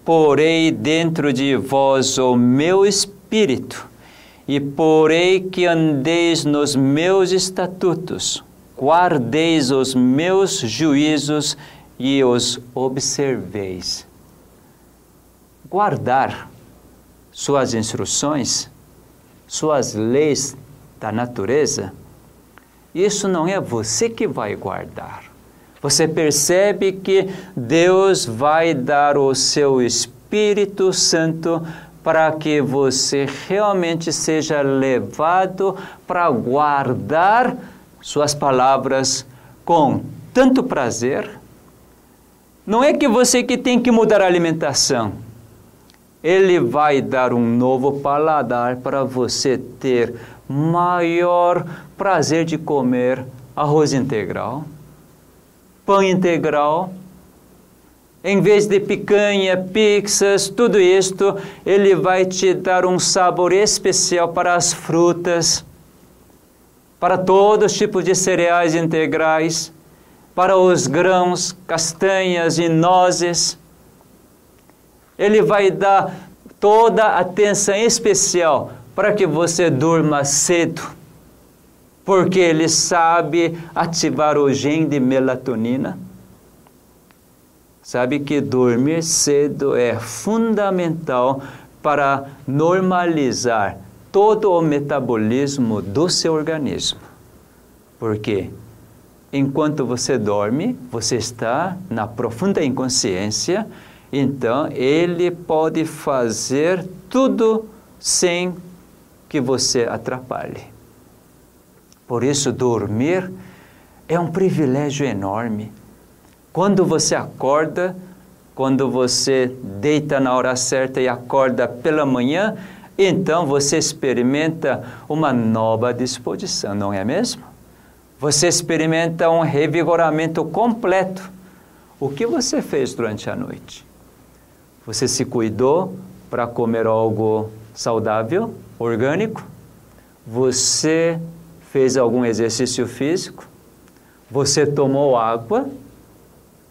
Porei dentro de vós o meu espírito, e porei que andeis nos meus estatutos, guardeis os meus juízos e os observeis. Guardar suas instruções suas leis da natureza, isso não é você que vai guardar. Você percebe que Deus vai dar o seu Espírito Santo para que você realmente seja levado para guardar suas palavras com tanto prazer. Não é que você que tem que mudar a alimentação. Ele vai dar um novo paladar para você ter maior prazer de comer arroz integral, pão integral, em vez de picanha, pizzas, tudo isto, ele vai te dar um sabor especial para as frutas, para todos os tipos de cereais integrais, para os grãos, castanhas e nozes. Ele vai dar toda a atenção especial para que você durma cedo, porque ele sabe ativar o gene de melatonina. Sabe que dormir cedo é fundamental para normalizar todo o metabolismo do seu organismo. Porque enquanto você dorme, você está na profunda inconsciência então, ele pode fazer tudo sem que você atrapalhe. Por isso, dormir é um privilégio enorme. Quando você acorda, quando você deita na hora certa e acorda pela manhã, então você experimenta uma nova disposição, não é mesmo? Você experimenta um revigoramento completo. O que você fez durante a noite? Você se cuidou para comer algo saudável, orgânico? Você fez algum exercício físico? Você tomou água?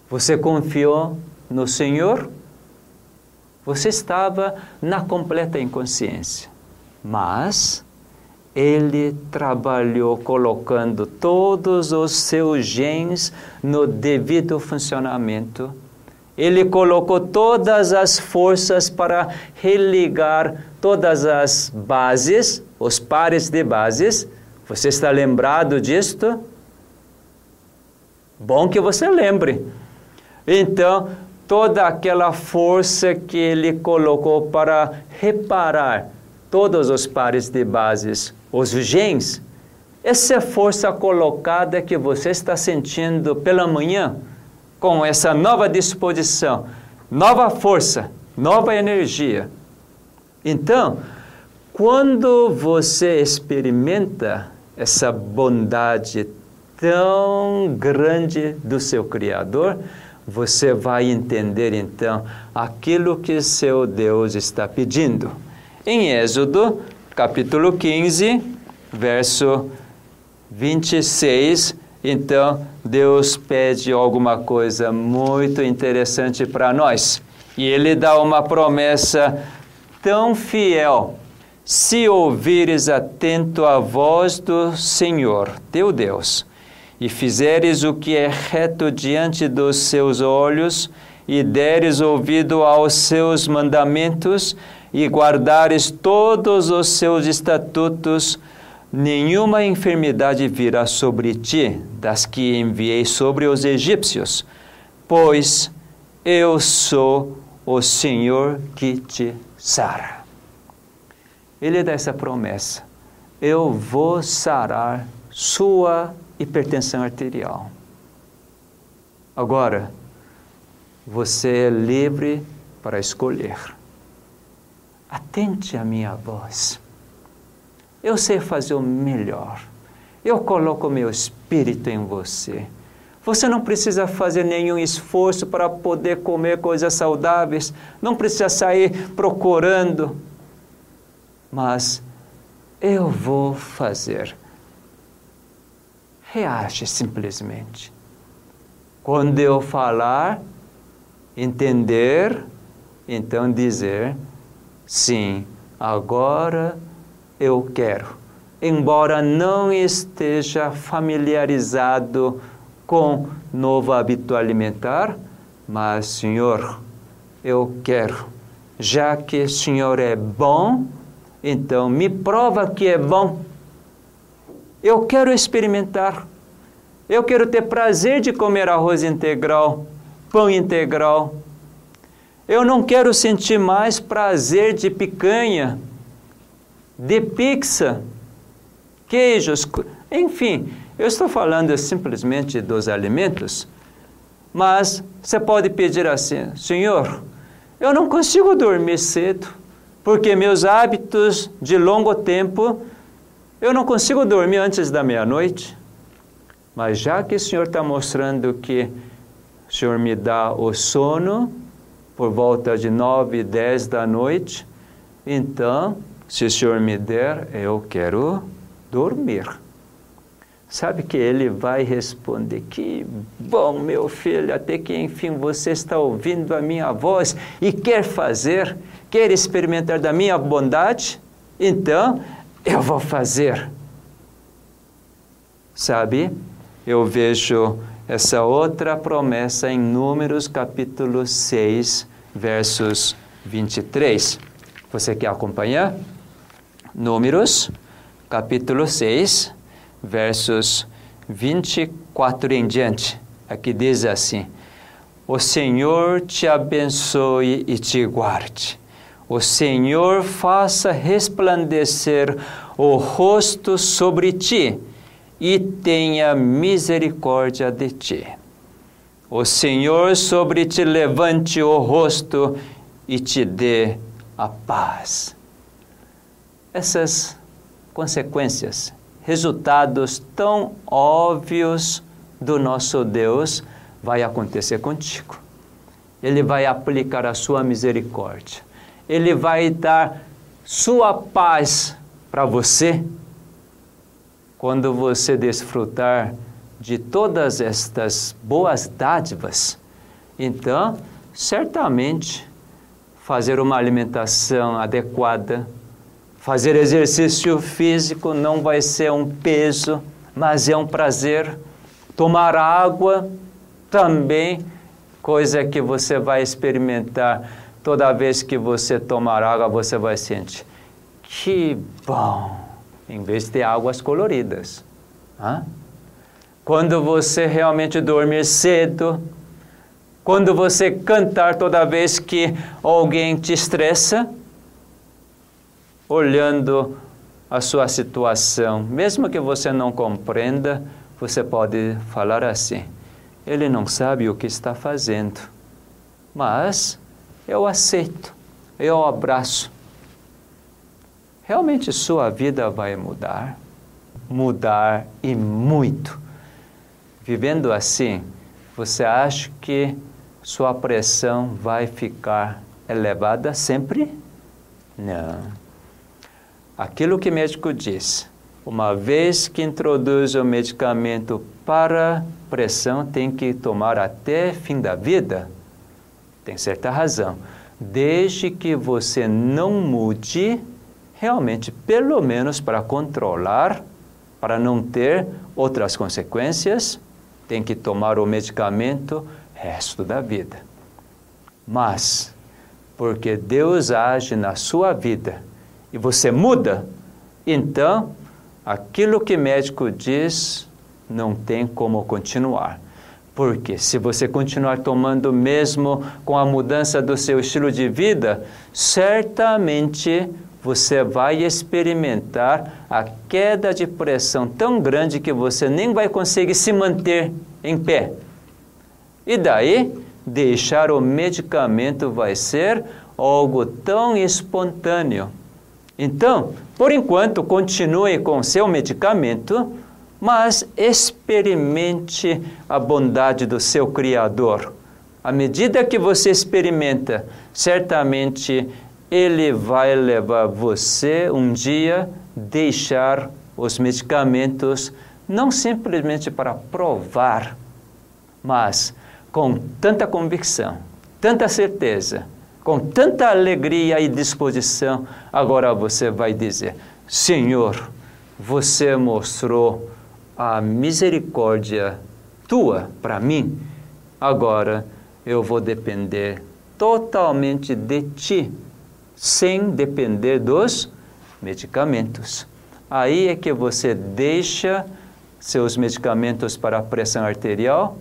Você confiou no Senhor? Você estava na completa inconsciência. Mas ele trabalhou colocando todos os seus genes no devido funcionamento ele colocou todas as forças para religar todas as bases, os pares de bases. Você está lembrado disto? Bom que você lembre. Então, toda aquela força que ele colocou para reparar todos os pares de bases, os genes, essa força colocada que você está sentindo pela manhã, com essa nova disposição, nova força, nova energia. Então, quando você experimenta essa bondade tão grande do seu Criador, você vai entender então aquilo que seu Deus está pedindo. Em Êxodo, capítulo 15, verso 26, então Deus pede alguma coisa muito interessante para nós. E ele dá uma promessa tão fiel. Se ouvires atento a voz do Senhor, teu Deus, e fizeres o que é reto diante dos seus olhos, e deres ouvido aos seus mandamentos, e guardares todos os seus estatutos, nenhuma enfermidade virá sobre ti, das que enviei sobre os egípcios, pois eu sou o Senhor que te sara. Ele dá essa promessa: eu vou sarar sua hipertensão arterial. Agora, você é livre para escolher. Atente à minha voz. Eu sei fazer o melhor. Eu coloco meu espírito em você. Você não precisa fazer nenhum esforço para poder comer coisas saudáveis, não precisa sair procurando. Mas eu vou fazer reage simplesmente. Quando eu falar, entender, então dizer, sim, agora eu quero. Embora não esteja familiarizado com novo hábito alimentar, mas, Senhor, eu quero. Já que o Senhor é bom, então me prova que é bom eu quero experimentar. Eu quero ter prazer de comer arroz integral, pão integral. Eu não quero sentir mais prazer de picanha, de pizza, queijos, enfim. Eu estou falando simplesmente dos alimentos, mas você pode pedir assim: Senhor, eu não consigo dormir cedo, porque meus hábitos de longo tempo eu não consigo dormir antes da meia-noite, mas já que o Senhor está mostrando que o Senhor me dá o sono por volta de nove, dez da noite, então, se o Senhor me der, eu quero dormir. Sabe que ele vai responder: Que bom, meu filho, até que enfim você está ouvindo a minha voz e quer fazer, quer experimentar da minha bondade? Então, eu vou fazer. Sabe, eu vejo essa outra promessa em Números capítulo 6, versos 23. Você quer acompanhar? Números capítulo 6, versos 24 em diante. Aqui diz assim: O Senhor te abençoe e te guarde. O Senhor faça resplandecer o rosto sobre ti e tenha misericórdia de ti. O Senhor sobre ti levante o rosto e te dê a paz. Essas consequências, resultados tão óbvios do nosso Deus vai acontecer contigo. Ele vai aplicar a sua misericórdia ele vai dar sua paz para você quando você desfrutar de todas estas boas dádivas. Então, certamente, fazer uma alimentação adequada, fazer exercício físico não vai ser um peso, mas é um prazer. Tomar água também, coisa que você vai experimentar Toda vez que você tomar água, você vai sentir que bom, em vez de águas coloridas. Hã? Quando você realmente dormir cedo, quando você cantar toda vez que alguém te estressa, olhando a sua situação, mesmo que você não compreenda, você pode falar assim: ele não sabe o que está fazendo, mas eu aceito, eu abraço. Realmente sua vida vai mudar, mudar e muito. Vivendo assim, você acha que sua pressão vai ficar elevada sempre? Não. Aquilo que o médico diz, uma vez que introduz o medicamento para pressão, tem que tomar até fim da vida? Tem certa razão. Desde que você não mude, realmente, pelo menos para controlar, para não ter outras consequências, tem que tomar o medicamento resto da vida. Mas, porque Deus age na sua vida e você muda, então aquilo que médico diz não tem como continuar. Porque se você continuar tomando mesmo com a mudança do seu estilo de vida, certamente você vai experimentar a queda de pressão tão grande que você nem vai conseguir se manter em pé. E daí, deixar o medicamento vai ser algo tão espontâneo. Então, por enquanto, continue com seu medicamento, mas experimente a bondade do seu Criador. À medida que você experimenta, certamente ele vai levar você um dia deixar os medicamentos não simplesmente para provar, mas com tanta convicção, tanta certeza, com tanta alegria e disposição, agora você vai dizer: Senhor, você mostrou a misericórdia tua para mim, agora eu vou depender totalmente de ti, sem depender dos medicamentos. Aí é que você deixa seus medicamentos para a pressão arterial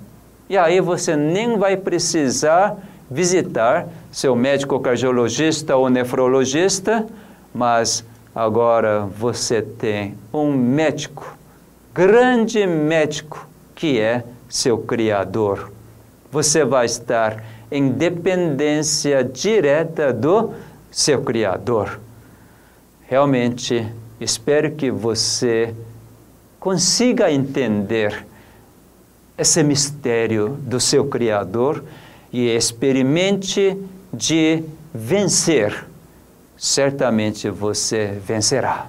e aí você nem vai precisar visitar seu médico cardiologista ou nefrologista, mas agora você tem um médico, grande médico, que é seu Criador. Você vai estar em dependência direta do seu Criador. Realmente, espero que você consiga entender esse mistério do seu Criador e experimente de vencer. Certamente você vencerá.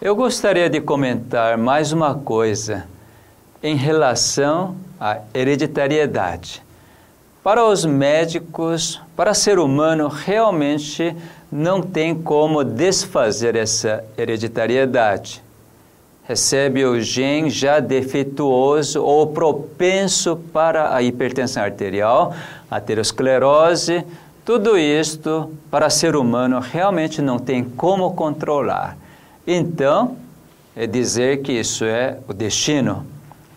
Eu gostaria de comentar mais uma coisa em relação à hereditariedade. Para os médicos, para ser humano, realmente não tem como desfazer essa hereditariedade recebe o gene já defeituoso ou propenso para a hipertensão arterial, aterosclerose, tudo isto para ser humano realmente não tem como controlar. Então, é dizer que isso é o destino.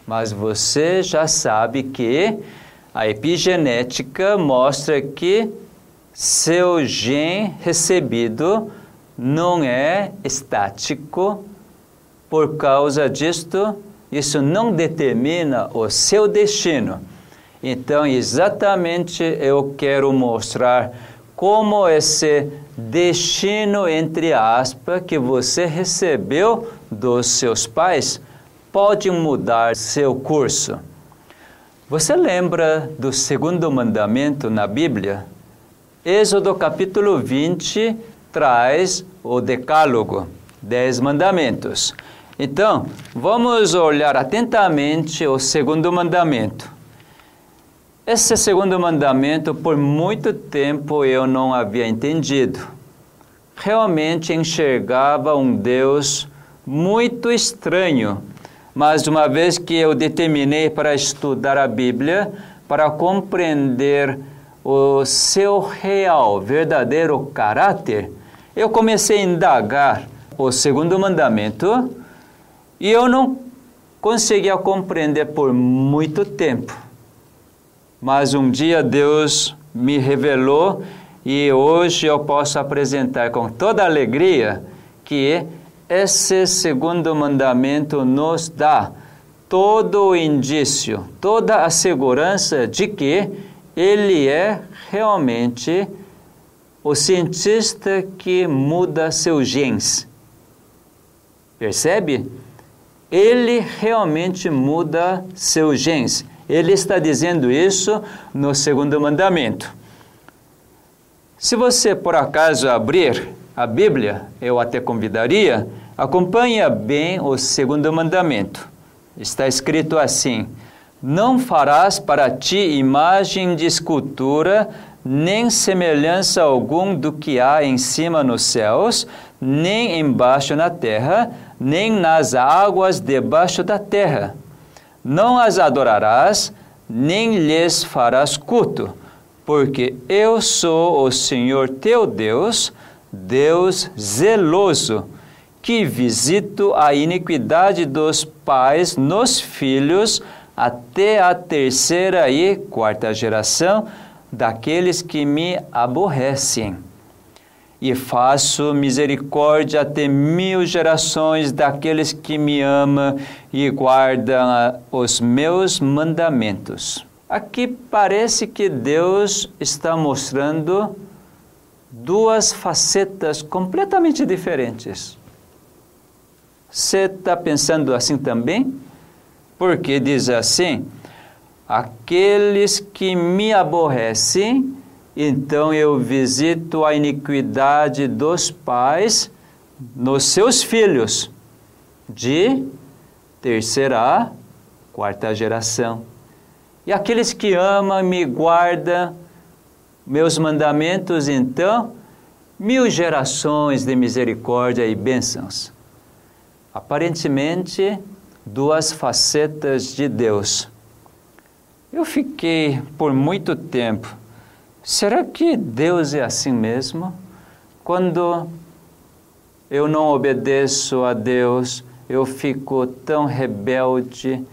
Mas você já sabe que a epigenética mostra que seu gene recebido não é estático, por causa disto, isso não determina o seu destino. Então, exatamente eu quero mostrar como esse destino, entre aspas, que você recebeu dos seus pais pode mudar seu curso. Você lembra do segundo mandamento na Bíblia? Êxodo capítulo 20 traz o decálogo, dez mandamentos. Então, vamos olhar atentamente o segundo mandamento. Esse segundo mandamento, por muito tempo eu não havia entendido. Realmente enxergava um Deus muito estranho, mas uma vez que eu determinei para estudar a Bíblia, para compreender o seu real, verdadeiro caráter, eu comecei a indagar o segundo mandamento e eu não conseguia compreender por muito tempo. Mas um dia Deus me revelou e hoje eu posso apresentar com toda alegria que esse segundo mandamento nos dá todo o indício, toda a segurança de que ele é realmente o cientista que muda seus genes. Percebe? Ele realmente muda seus genes. Ele está dizendo isso no segundo mandamento. Se você por acaso abrir a Bíblia, eu até convidaria, acompanhe bem o segundo mandamento. Está escrito assim: Não farás para ti imagem de escultura, nem semelhança algum do que há em cima nos céus, nem embaixo na terra, nem nas águas debaixo da terra. Não as adorarás, nem lhes farás culto, porque eu sou o Senhor teu Deus, Deus zeloso, que visito a iniquidade dos pais nos filhos até a terceira e quarta geração daqueles que me aborrecem. E faço misericórdia até mil gerações daqueles que me amam e guardam os meus mandamentos. Aqui parece que Deus está mostrando duas facetas completamente diferentes. Você está pensando assim também? Porque diz assim: Aqueles que me aborrecem, então eu visito a iniquidade dos pais nos seus filhos, de terceira a quarta geração. E aqueles que amam, me guardam meus mandamentos, então, mil gerações de misericórdia e bênçãos. Aparentemente, duas facetas de Deus eu fiquei por muito tempo. Será que Deus é assim mesmo? Quando eu não obedeço a Deus, eu fico tão rebelde.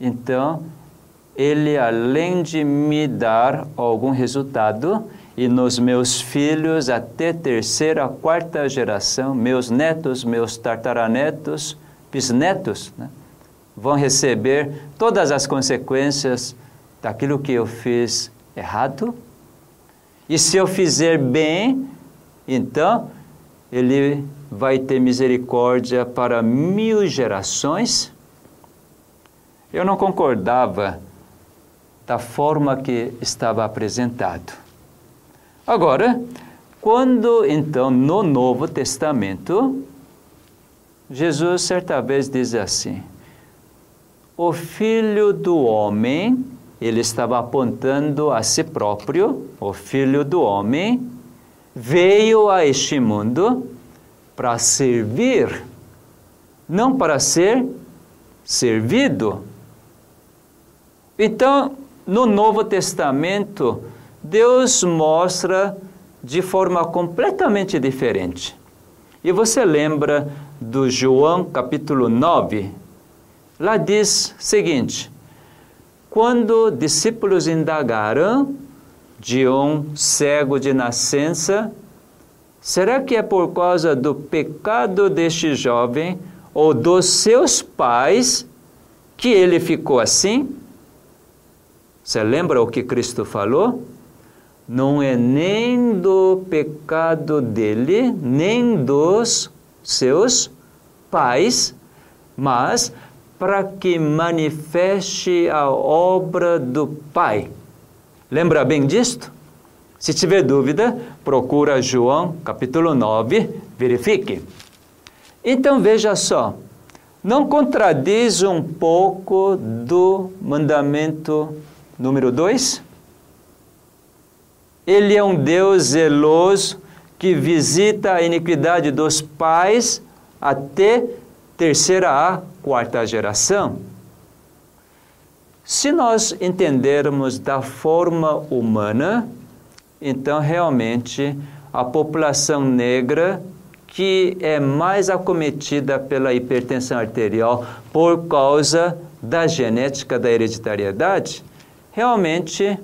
Então, Ele, além de me dar algum resultado, e nos meus filhos, até terceira, quarta geração, meus netos, meus tartaranetos, bisnetos, né? vão receber todas as consequências daquilo que eu fiz errado. E se eu fizer bem, então ele vai ter misericórdia para mil gerações. Eu não concordava da forma que estava apresentado. Agora, quando então no Novo Testamento, Jesus certa vez diz assim: o filho do homem, ele estava apontando a si próprio, o filho do homem, veio a este mundo para servir, não para ser servido. Então, no Novo Testamento, Deus mostra de forma completamente diferente. E você lembra do João capítulo 9, Lá diz o seguinte: quando discípulos indagaram de um cego de nascença, será que é por causa do pecado deste jovem ou dos seus pais que ele ficou assim? Você lembra o que Cristo falou? Não é nem do pecado dele, nem dos seus pais, mas para que manifeste a obra do Pai. Lembra bem disto? Se tiver dúvida, procura João capítulo 9, verifique. Então veja só, não contradiz um pouco do mandamento número 2? Ele é um Deus zeloso que visita a iniquidade dos pais até terceira a quarta geração. Se nós entendermos da forma humana, então realmente a população negra que é mais acometida pela hipertensão arterial por causa da genética da hereditariedade, realmente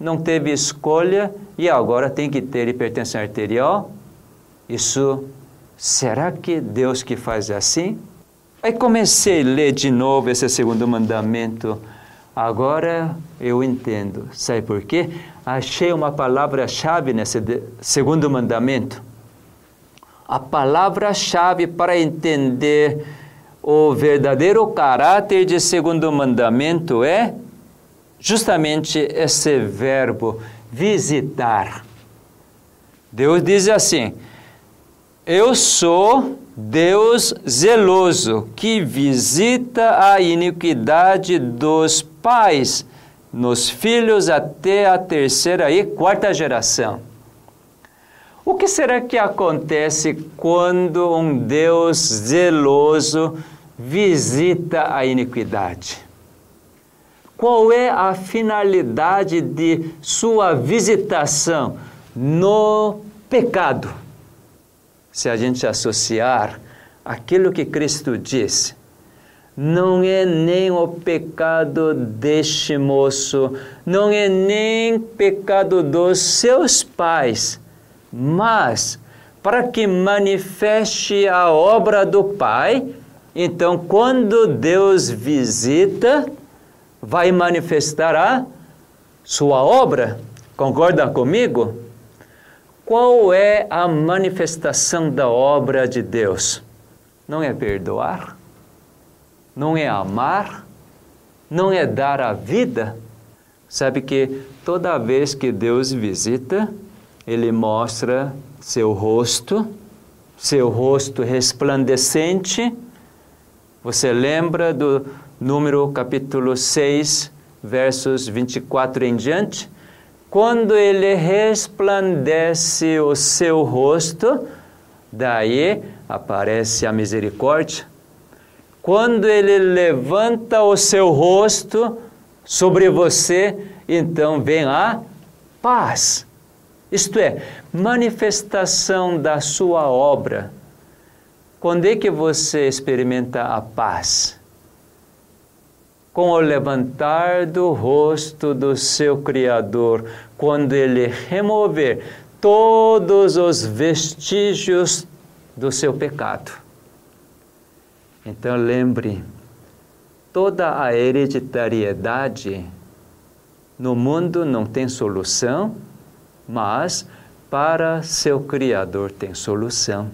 não teve escolha e agora tem que ter hipertensão arterial. Isso será que Deus que faz assim? Aí comecei a ler de novo esse segundo mandamento. Agora eu entendo. Sabe por quê? Achei uma palavra-chave nesse segundo mandamento. A palavra-chave para entender o verdadeiro caráter de segundo mandamento é justamente esse verbo visitar. Deus diz assim: Eu sou Deus zeloso, que visita a iniquidade dos pais nos filhos até a terceira e quarta geração. O que será que acontece quando um Deus zeloso visita a iniquidade? Qual é a finalidade de sua visitação? no pecado. Se a gente associar aquilo que Cristo disse, não é nem o pecado deste moço, não é nem pecado dos seus pais, mas para que manifeste a obra do Pai, então quando Deus visita, vai manifestar a sua obra. Concorda comigo? Qual é a manifestação da obra de Deus? Não é perdoar? Não é amar? Não é dar a vida? Sabe que toda vez que Deus visita, Ele mostra seu rosto, seu rosto resplandecente. Você lembra do número capítulo 6, versos 24 em diante? Quando ele resplandece o seu rosto, daí aparece a misericórdia. Quando ele levanta o seu rosto sobre você, então vem a paz. Isto é, manifestação da sua obra. Quando é que você experimenta a paz? Com o levantar do rosto do seu Criador, quando ele remover todos os vestígios do seu pecado. Então lembre, toda a hereditariedade no mundo não tem solução, mas para seu Criador tem solução.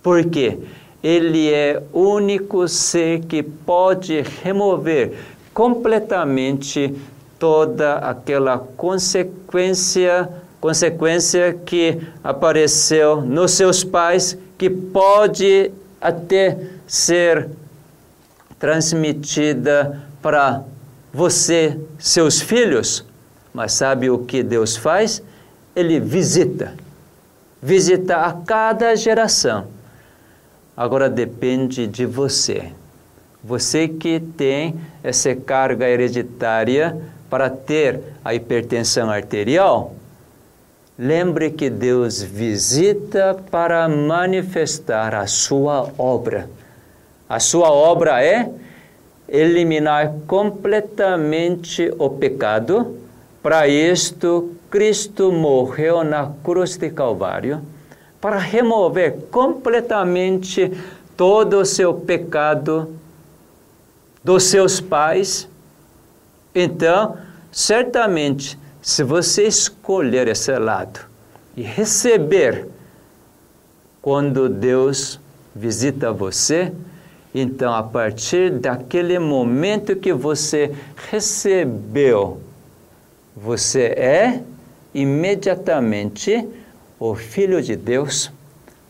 Por quê? Ele é o único ser que pode remover completamente toda aquela consequência consequência que apareceu nos seus pais que pode até ser transmitida para você, seus filhos. Mas sabe o que Deus faz? Ele visita. Visita a cada geração. Agora depende de você. Você que tem essa carga hereditária para ter a hipertensão arterial, lembre que Deus visita para manifestar a sua obra. A sua obra é eliminar completamente o pecado. Para isto, Cristo morreu na cruz de Calvário para remover completamente todo o seu pecado dos seus pais. Então, certamente, se você escolher esse lado e receber quando Deus visita você, então a partir daquele momento que você recebeu, você é imediatamente o filho de Deus.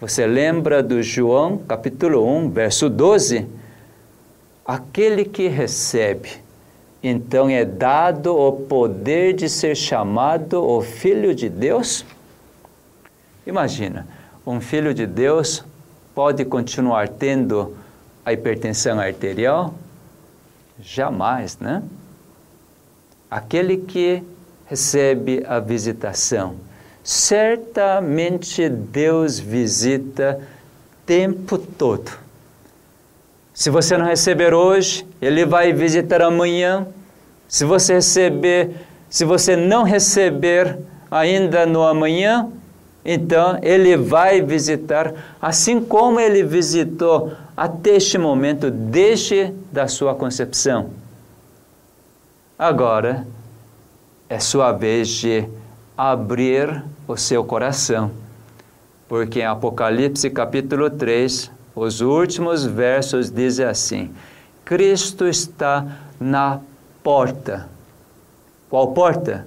Você lembra do João capítulo 1, verso 12? Aquele que recebe, então é dado o poder de ser chamado o Filho de Deus? Imagina, um filho de Deus pode continuar tendo a hipertensão arterial? Jamais, né? Aquele que recebe a visitação, certamente Deus visita tempo todo se você não receber hoje, ele vai visitar amanhã. Se você receber, se você não receber ainda no amanhã, então ele vai visitar, assim como ele visitou até este momento, desde da sua concepção. Agora é sua vez de abrir o seu coração. Porque em Apocalipse capítulo 3, os últimos versos dizem assim: Cristo está na porta. Qual porta?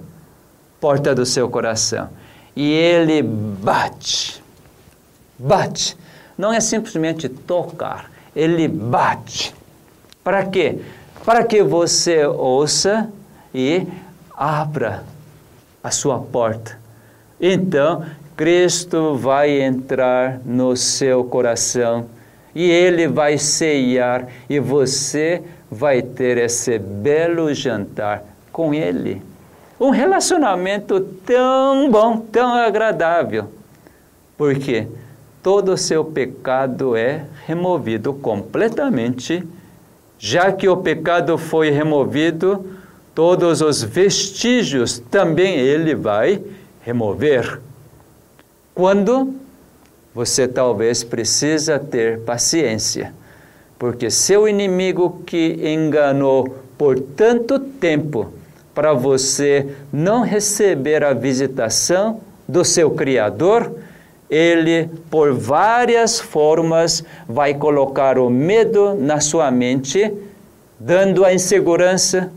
Porta do seu coração. E ele bate. Bate. Não é simplesmente tocar, ele bate. Para quê? Para que você ouça e abra a sua porta. Então, Cristo vai entrar no seu coração e ele vai ceiar e você vai ter esse belo jantar com ele. Um relacionamento tão bom, tão agradável. Porque todo o seu pecado é removido completamente. Já que o pecado foi removido, todos os vestígios também ele vai remover. Quando você talvez precisa ter paciência, porque seu inimigo que enganou por tanto tempo para você não receber a visitação do seu Criador, ele, por várias formas, vai colocar o medo na sua mente, dando a insegurança.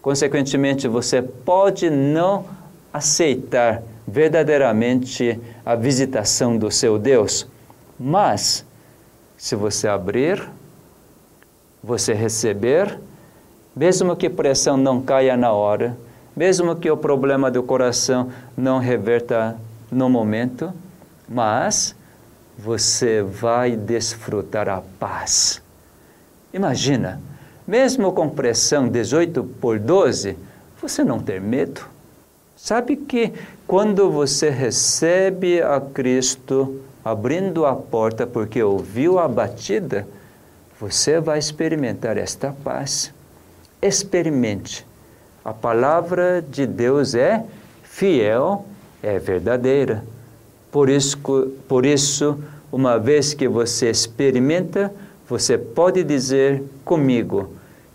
Consequentemente, você pode não aceitar verdadeiramente a visitação do seu Deus. Mas, se você abrir, você receber, mesmo que pressão não caia na hora, mesmo que o problema do coração não reverta no momento, mas você vai desfrutar a paz. Imagina, mesmo com pressão 18 por 12, você não ter medo. Sabe que quando você recebe a Cristo abrindo a porta porque ouviu a batida, você vai experimentar esta paz. Experimente. A palavra de Deus é fiel, é verdadeira. Por isso, por isso, uma vez que você experimenta, você pode dizer comigo: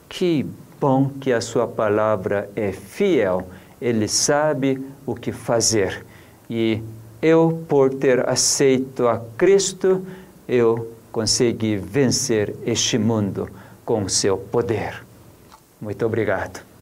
que bom que a sua palavra é fiel ele sabe o que fazer. E eu, por ter aceito a Cristo, eu consegui vencer este mundo com seu poder. Muito obrigado.